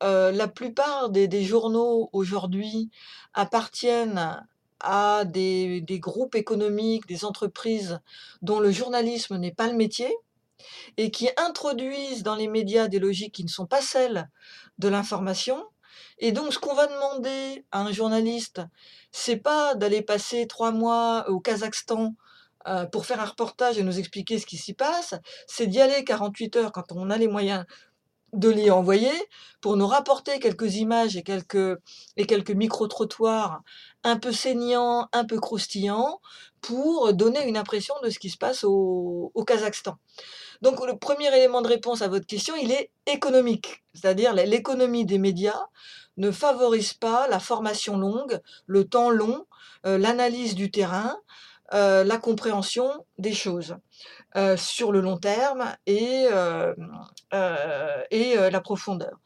la plupart des, journaux aujourd'hui appartiennent à des, groupes économiques, des entreprises dont le journalisme n'est pas le métier et qui introduisent dans les médias des logiques qui ne sont pas celles de l'information et donc, ce qu'on va demander à un journaliste, c'est pas d'aller passer trois mois au Kazakhstan euh, pour faire un reportage et nous expliquer ce qui s'y passe, c'est d'y aller 48 heures quand on a les moyens de l'y envoyer pour nous rapporter quelques images et quelques, et quelques micro-trottoirs un peu saignants, un peu croustillants, pour donner une impression de ce qui se passe au, au Kazakhstan. Donc le premier élément de réponse à votre question, il est économique, c'est-à-dire l'économie des médias ne favorise pas la formation longue, le temps long, euh, l'analyse du terrain, euh, la compréhension des choses euh, sur le long terme et, et la profondeur.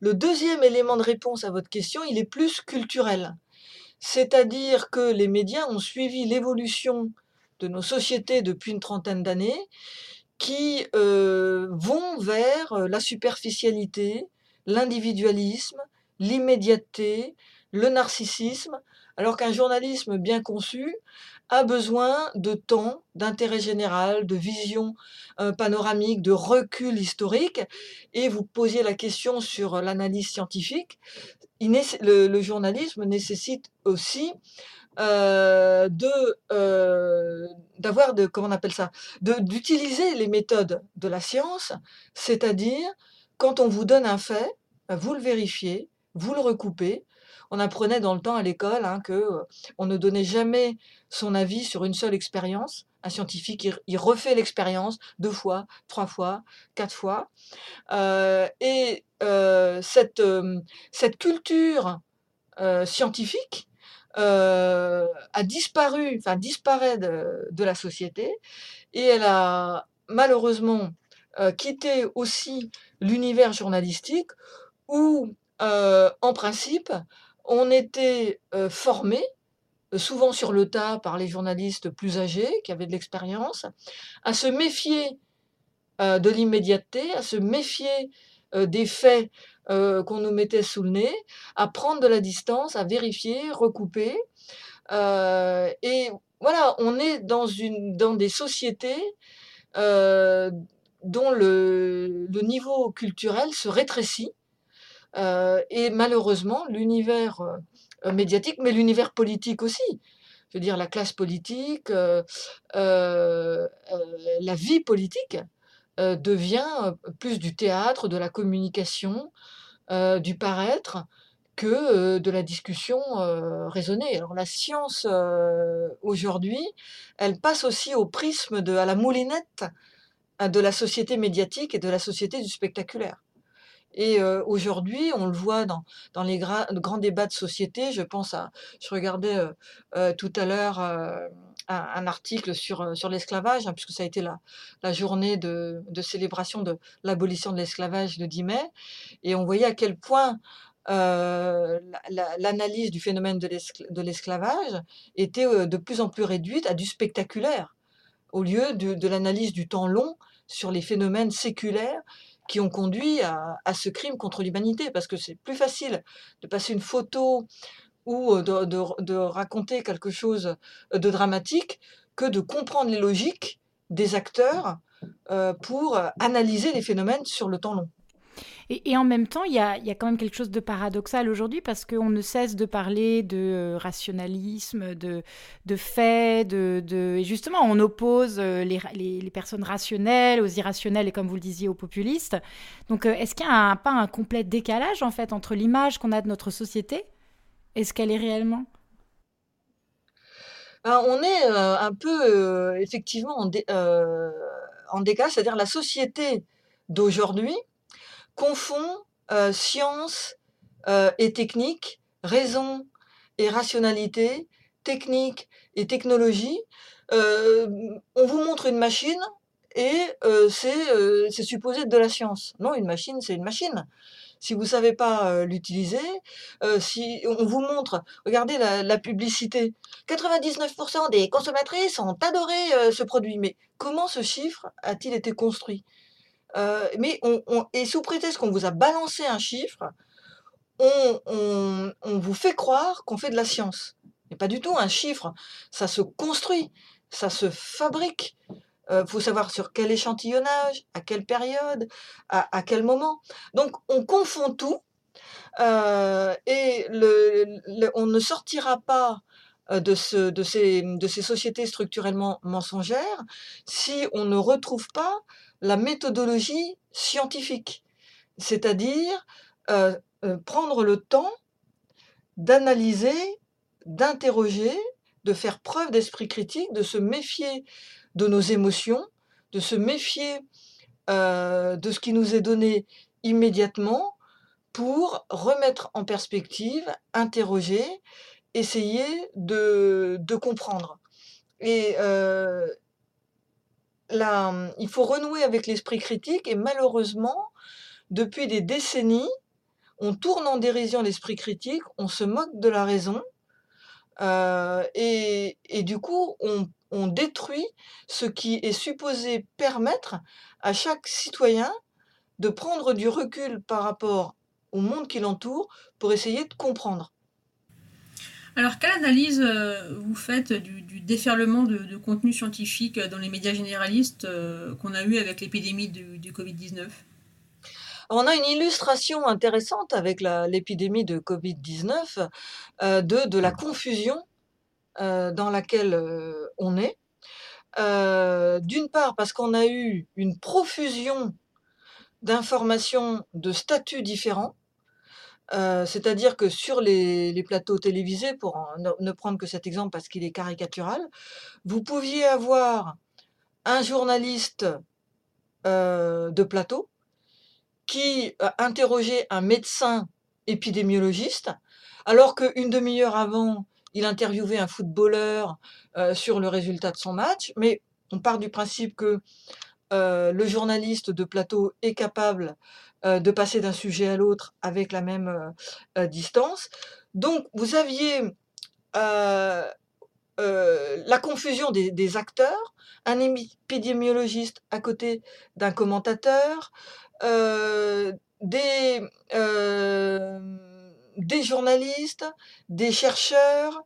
Le deuxième élément de réponse à votre question, il est plus culturel. C'est-à-dire que les médias ont suivi l'évolution de nos sociétés depuis une trentaine d'années qui vont vers la superficialité, l'individualisme, l'immédiateté, le narcissisme, alors qu'un journalisme bien conçu a besoin de temps, d'intérêt général, de vision euh, panoramique, de recul historique. Et vous posiez la question sur l'analyse scientifique. le, journalisme nécessite aussi euh, euh, d'avoir comment on appelle ça d'utiliser les méthodes de la science c'est-à-dire quand on vous donne un fait vous le vérifiez vous le recoupez. On apprenait dans le temps à l'école hein, que euh, on ne donnait jamais son avis sur une seule expérience. Un scientifique, il, refait l'expérience deux fois, trois fois, quatre fois. Euh, et euh, cette, cette culture scientifique a disparu, enfin disparaît de, de, la société, et elle a malheureusement quitté aussi l'univers journalistique où euh, en principe, on était euh, formé, euh, souvent sur le tas par les journalistes plus âgés qui avaient de l'expérience, à se méfier de l'immédiateté, à se méfier des faits qu'on nous mettait sous le nez, à prendre de la distance, à vérifier, recouper. et voilà, on est dans, des sociétés dont le, niveau culturel se rétrécit et malheureusement, l'univers euh, médiatique, mais l'univers politique aussi, je veux dire la classe politique, euh, la vie politique devient plus du théâtre, de la communication, du paraître que de la discussion raisonnée. Alors la science aujourd'hui, elle passe aussi au prisme de, à la moulinette de la société médiatique et de la société du spectaculaire. Et aujourd'hui, on le voit dans, les grands débats de société. Je pense à, je regardais tout à l'heure un, article sur, l'esclavage, hein, puisque ça a été la, journée de, célébration de l'abolition de l'esclavage le 10 mai, et on voyait à quel point l'analyse du phénomène de l'esclavage était de plus en plus réduite à du spectaculaire, au lieu de l'analyse du temps long sur les phénomènes séculaires qui ont conduit à, ce crime contre l'humanité, parce que c'est plus facile de passer une photo ou de, raconter quelque chose de dramatique que de comprendre les logiques des acteurs pour analyser les phénomènes sur le temps long. Et, en même temps, il y a, quand même quelque chose de paradoxal aujourd'hui parce qu'on ne cesse de parler de euh, rationalisme, de, de faits, de, de, et justement, on oppose euh, les, les, personnes rationnelles aux irrationnelles et, comme vous le disiez, aux populistes. Donc, euh, est-ce qu'il n'y a pas un complet décalage, en fait, entre l'image qu'on a de notre société et ce qu'elle est réellement? Ben, on est un peu effectivement en, en décalage, c'est-à-dire la société d'aujourd'hui confond euh, science euh, et technique, raison et rationalité, technique et technologie. Euh, on vous montre une machine et c'est supposé être de la science. Non, une machine, c'est une machine. Si vous ne savez pas l'utiliser, si on vous montre, regardez la, la publicité, 99% des consommatrices ont adoré ce produit. Mais comment ce chiffre a-t-il été construit? Euh, mais on, et sous prétexte qu'on vous a balancé un chiffre, on, vous fait croire qu'on fait de la science. Mais pas du tout, un chiffre, ça se construit, ça se fabrique. Il euh, faut savoir sur quel échantillonnage, à quelle période, à, quel moment. Donc on confond tout euh, et on ne sortira pas de, ce, ces, de ces sociétés structurellement mensongères si on ne retrouve pas la méthodologie scientifique, c'est-à-dire euh, euh, prendre le temps d'analyser, d'interroger, de faire preuve d'esprit critique, de se méfier de nos émotions, de se méfier euh, de ce qui nous est donné immédiatement pour remettre en perspective, interroger, essayer de, comprendre. Il faut renouer avec l'esprit critique et malheureusement, depuis des décennies, on tourne en dérision l'esprit critique, on se moque de la raison euh, et, du coup, on, on, détruit ce qui est supposé permettre à chaque citoyen de prendre du recul par rapport au monde qui l'entoure pour essayer de comprendre. Alors, quelle analyse euh, vous faites du, déferlement de, contenu scientifique dans les médias généralistes euh, qu'on a eu avec l'épidémie du, Covid-19 on a une illustration intéressante avec l'épidémie de Covid-19 euh, de, de, la confusion dans laquelle on est. D'une part parce qu'on a eu une profusion d'informations de statuts différents c'est-à-dire que sur les, plateaux télévisés, pour ne, prendre que cet exemple parce qu'il est caricatural, vous pouviez avoir un journaliste de plateau qui interrogeait un médecin épidémiologiste, alors qu'une demi-heure avant, il interviewait un footballeur sur le résultat de son match. Mais on part du principe que le journaliste de plateau est capable de passer d'un sujet à l'autre avec la même euh, euh, distance. Donc, vous aviez la confusion des, acteurs, un épidémiologiste à côté d'un commentateur, des journalistes, des chercheurs,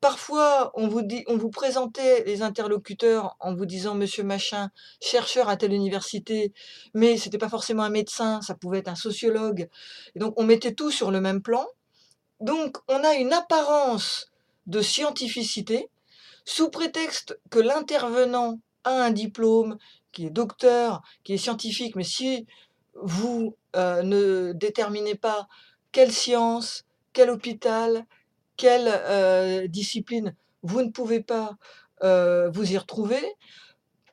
Parfois, on vous, présentait les interlocuteurs en vous disant Monsieur Machin, chercheur à telle université, mais ce n'était pas forcément un médecin, ça pouvait être un sociologue. Donc, on mettait tout sur le même plan. Donc, on a une apparence de scientificité sous prétexte que l'intervenant a un diplôme, qui est docteur, qui est scientifique, mais si vous euh, ne déterminez pas quelle science, quel hôpital, quelle euh, discipline vous ne pouvez pas euh, vous y retrouver.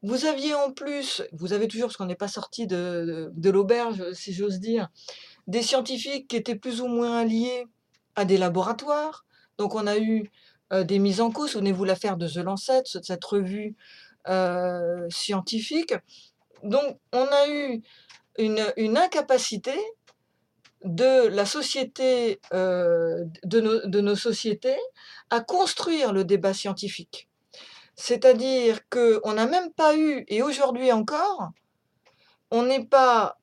Vous aviez en plus, vous avez toujours, parce qu'on n'est pas sorti de, l'auberge, si j'ose dire, des scientifiques qui étaient plus ou moins liés à des laboratoires. Donc on a eu euh, des mises en cause. Souvenez-vous l'affaire de The Lancet, cette revue scientifique. Donc on a eu une incapacité de la société, euh, de, nos, sociétés, à construire le débat scientifique. C'est-à-dire qu'on n'a même pas eu, et aujourd'hui encore, on n'est pas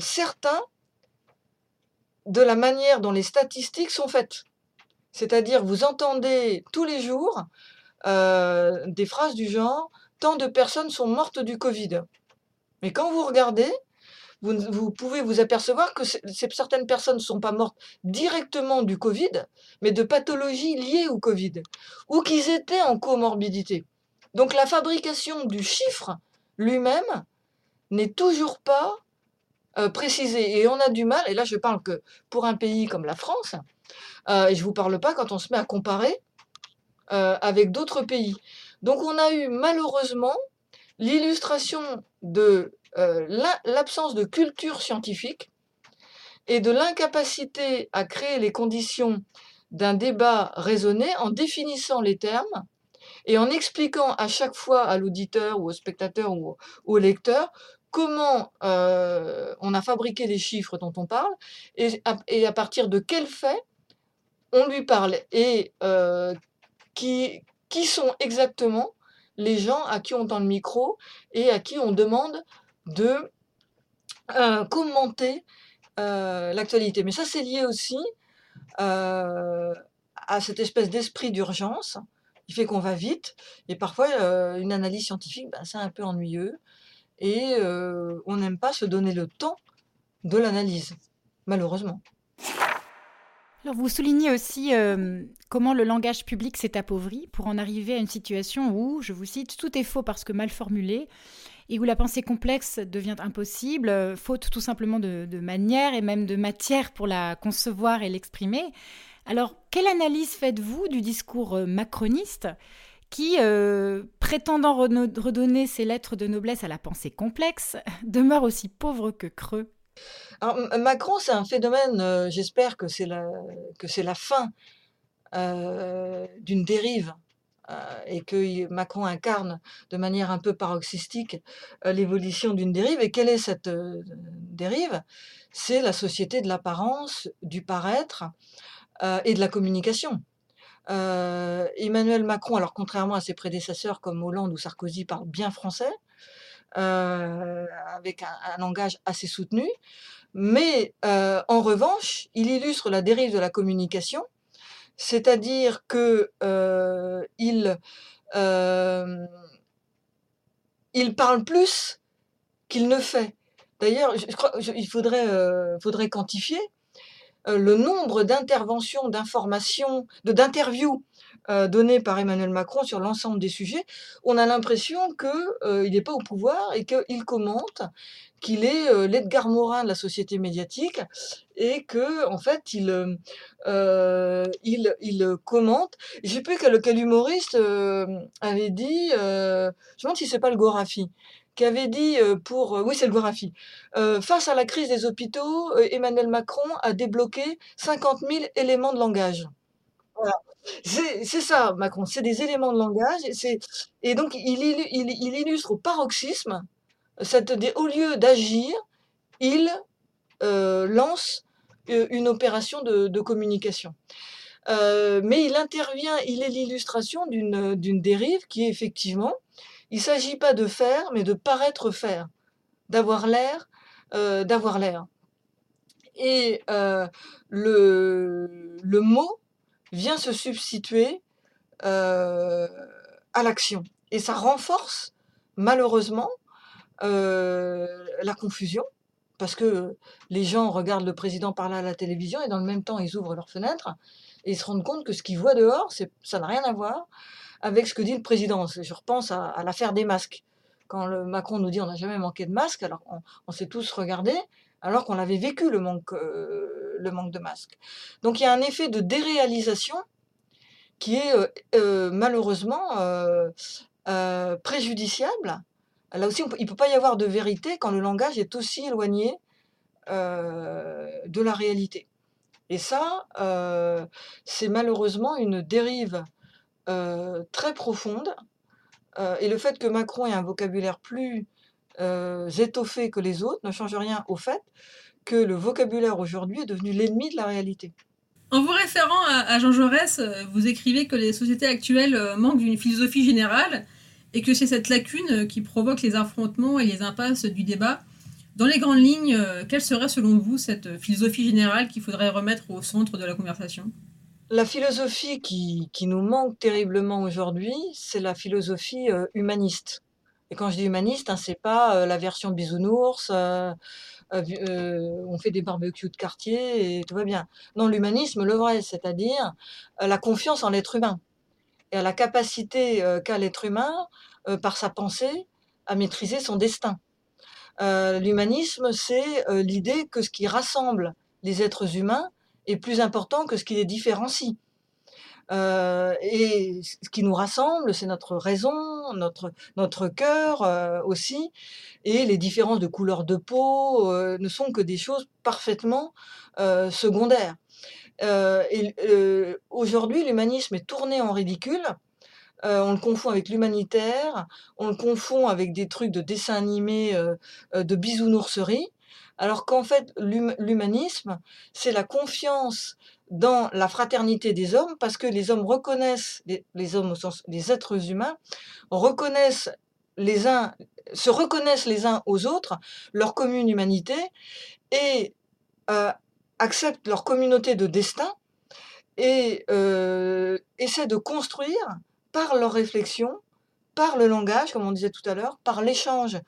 certain de la manière dont les statistiques sont faites. C'est-à-dire, vous entendez tous les jours des phrases du genre tant de personnes sont mortes du Covid. Mais quand vous regardez, vous, pouvez vous apercevoir que certaines personnes ne sont pas mortes directement du Covid, mais de pathologies liées au Covid, ou qu'ils étaient en comorbidité. Donc la fabrication du chiffre lui-même n'est toujours pas euh, précisée. Et on a du mal, et là je parle que pour un pays comme la France, euh, et je ne vous parle pas quand on se met à comparer euh, avec d'autres pays. Donc on a eu malheureusement l'illustration de l'absence de culture scientifique et de l'incapacité à créer les conditions d'un débat raisonné en définissant les termes et en expliquant à chaque fois à l'auditeur ou au spectateur ou au, lecteur comment euh, on a fabriqué les chiffres dont on parle et à, partir de quels faits on lui parle et euh, qui, qui sont exactement les gens à qui on tend le micro et à qui on demande de euh, commenter euh, l'actualité. Mais ça, c'est lié aussi euh, à cette espèce d'esprit d'urgence qui fait qu'on va vite. Et parfois, une analyse scientifique, ben, c'est un peu ennuyeux. Et on n'aime pas se donner le temps de l'analyse, malheureusement. Alors vous soulignez aussi comment le langage public s'est appauvri pour en arriver à une situation où, je vous cite, tout est faux parce que mal formulé et où la pensée complexe devient impossible, euh, faute tout simplement de, manière et même de matière pour la concevoir et l'exprimer. Alors, quelle analyse faites-vous du discours euh, macroniste qui, euh, prétendant redonner ses lettres de noblesse à la pensée complexe, (laughs) demeure aussi pauvre que creux? Macron, c'est un phénomène, j'espère que c'est la, fin d'une dérive et que Macron incarne de manière un peu paroxystique euh, l'évolution d'une dérive. Et quelle est cette euh, dérive? C'est la société de l'apparence, du paraître et de la communication. Emmanuel Macron, alors contrairement à ses prédécesseurs comme Hollande ou Sarkozy, parle bien français, avec un, langage assez soutenu, mais en revanche, il illustre la dérive de la communication c'est-à-dire que euh, il, euh, parle plus qu'il ne fait. D'ailleurs, il faudrait, euh, faudrait quantifier le nombre d'interventions, d'informations, d'interviews données par Emmanuel Macron sur l'ensemble des sujets. On a l'impression qu'il n'est pas au pouvoir et qu'il commente qu'il est euh, l'Edgar Morin de la société médiatique et que en fait il euh, il, il commente. Je sais plus quel, quel humoriste euh, avait dit, je me demande si c'est pas le Gorafi, qui avait dit pour oui c'est le Gorafi. face à la crise des hôpitaux, Emmanuel Macron a débloqué 50 000 éléments de langage. Voilà. C'est ça, Macron, c'est des éléments de langage. Et, et donc, il, il, il, illustre au paroxysme au lieu d'agir, il euh, lance euh, une opération de, communication. Euh, mais il intervient, il est l'illustration d'une dérive qui est effectivement, il ne s'agit pas de faire, mais de paraître faire, d'avoir l'air, d'avoir l'air. Et le, le, mot vient se substituer à l'action. Et ça renforce, malheureusement, euh, la confusion, parce que les gens regardent le président parler à la télévision et dans le même temps, ils ouvrent leurs fenêtres et ils se rendent compte que ce qu'ils voient dehors, ça n'a rien à voir avec ce que dit le président. Je repense à, l'affaire des masques. Quand le Macron nous dit on n'a jamais manqué de masques, alors on, s'est tous regardés, alors qu'on avait vécu le manque, euh, le manque de masques. Donc il y a un effet de déréalisation qui est euh, malheureusement préjudiciable Là aussi, il ne peut pas y avoir de vérité quand le langage est aussi éloigné euh, de la réalité. Et ça, euh, c'est malheureusement une dérive euh, très profonde. et le fait que Macron ait un vocabulaire plus étoffé que les autres ne change rien au fait que le vocabulaire aujourd'hui est devenu l'ennemi de la réalité. En vous référant à, Jean Jaurès, vous écrivez que les sociétés actuelles manquent d'une philosophie générale et que c'est cette lacune qui provoque les affrontements et les impasses du débat. Dans les grandes lignes, quelle serait selon vous cette philosophie générale qu'il faudrait remettre au centre de la conversation? La philosophie qui, qui, nous manque terriblement aujourd'hui, c'est la philosophie humaniste. Et quand je dis humaniste, hein, c'est pas la version bisounours, on fait des barbecues de quartier et tout va bien. Non, l'humanisme, le vrai, c'est-à-dire la confiance en l'être humain la capacité qu'a l'être humain, par sa pensée, à maîtriser son destin. L'humanisme, c'est l'idée que ce qui rassemble les êtres humains est plus important que ce qui les différencie. Euh, et ce qui nous rassemble, c'est notre raison, notre, notre cœur euh, aussi, et les différences de couleur de peau euh, ne sont que des choses parfaitement secondaires. Et aujourd'hui, l'humanisme est tourné en ridicule. on le confond avec l'humanitaire, on le confond avec des trucs de dessin animé, de bisounourserie, alors qu'en fait, l'humanisme, c'est la confiance dans la fraternité des hommes parce que les hommes reconnaissent, les, hommes au sens des êtres humains, reconnaissent les uns, se reconnaissent les uns aux autres leur commune humanité et euh, acceptent leur communauté de destin et euh, essaient de construire par leur réflexion, par le langage, comme on disait tout à l'heure, par l'échange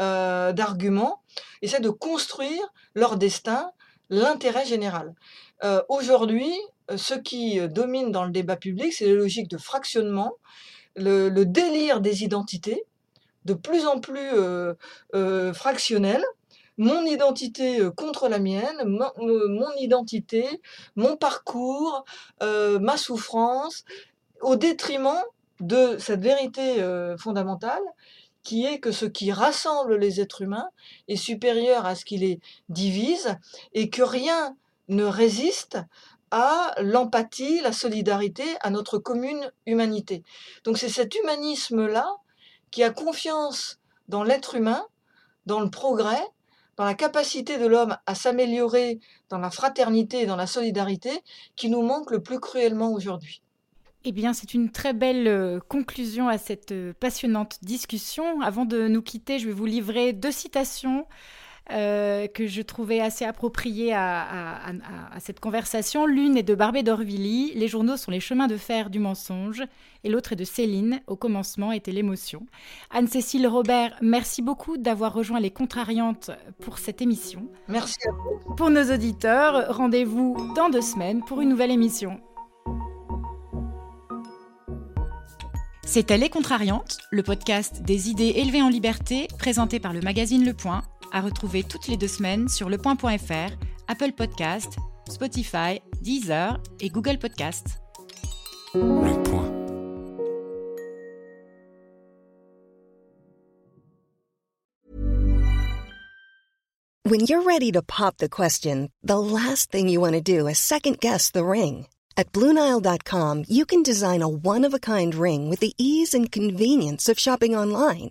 euh, d'arguments, essaient de construire leur destin, l'intérêt général. Euh, aujourd'hui, ce qui domine dans le débat public, c'est les logiques de fractionnement, le, délire des identités, de plus en plus euh, fractionnel. Mon identité contre la mienne, mon, identité, mon parcours, ma souffrance, au détriment de cette vérité fondamentale qui est que ce qui rassemble les êtres humains est supérieur à ce qui les divise et que rien ne résiste à l'empathie, la solidarité, à notre commune humanité. Donc c'est cet humanisme-là qui a confiance dans l'être humain, dans le progrès, dans la capacité de l'homme à s'améliorer dans la fraternité et dans la solidarité qui nous manque le plus cruellement aujourd'hui. Eh bien, c'est une très belle euh, conclusion à cette euh, passionnante discussion. Avant de nous quitter, je vais vous livrer deux citations euh, que je trouvais assez appropriées à, cette conversation. L'une est de Barbé d'Orvilly, Les journaux sont les chemins de fer du mensonge, et l'autre est de Céline, Au commencement était l'émotion. Anne-Cécile Robert, merci beaucoup d'avoir rejoint les Contrariantes pour cette émission. Merci à vous. Pour nos auditeurs, rendez-vous dans deux semaines pour une nouvelle émission. C'était Les Contrariantes, le podcast des idées élevées en liberté, présenté par le magazine Le Point, à retrouver toutes les deux semaines sur lepoint.fr, Apple Podcast, Spotify, Deezer et Google Podcast. Le Point. When you're ready to pop the question, the last thing you want to do is second guess the ring. At BlueNile.com, you can design a one-of-a-kind ring with the ease and convenience of shopping online.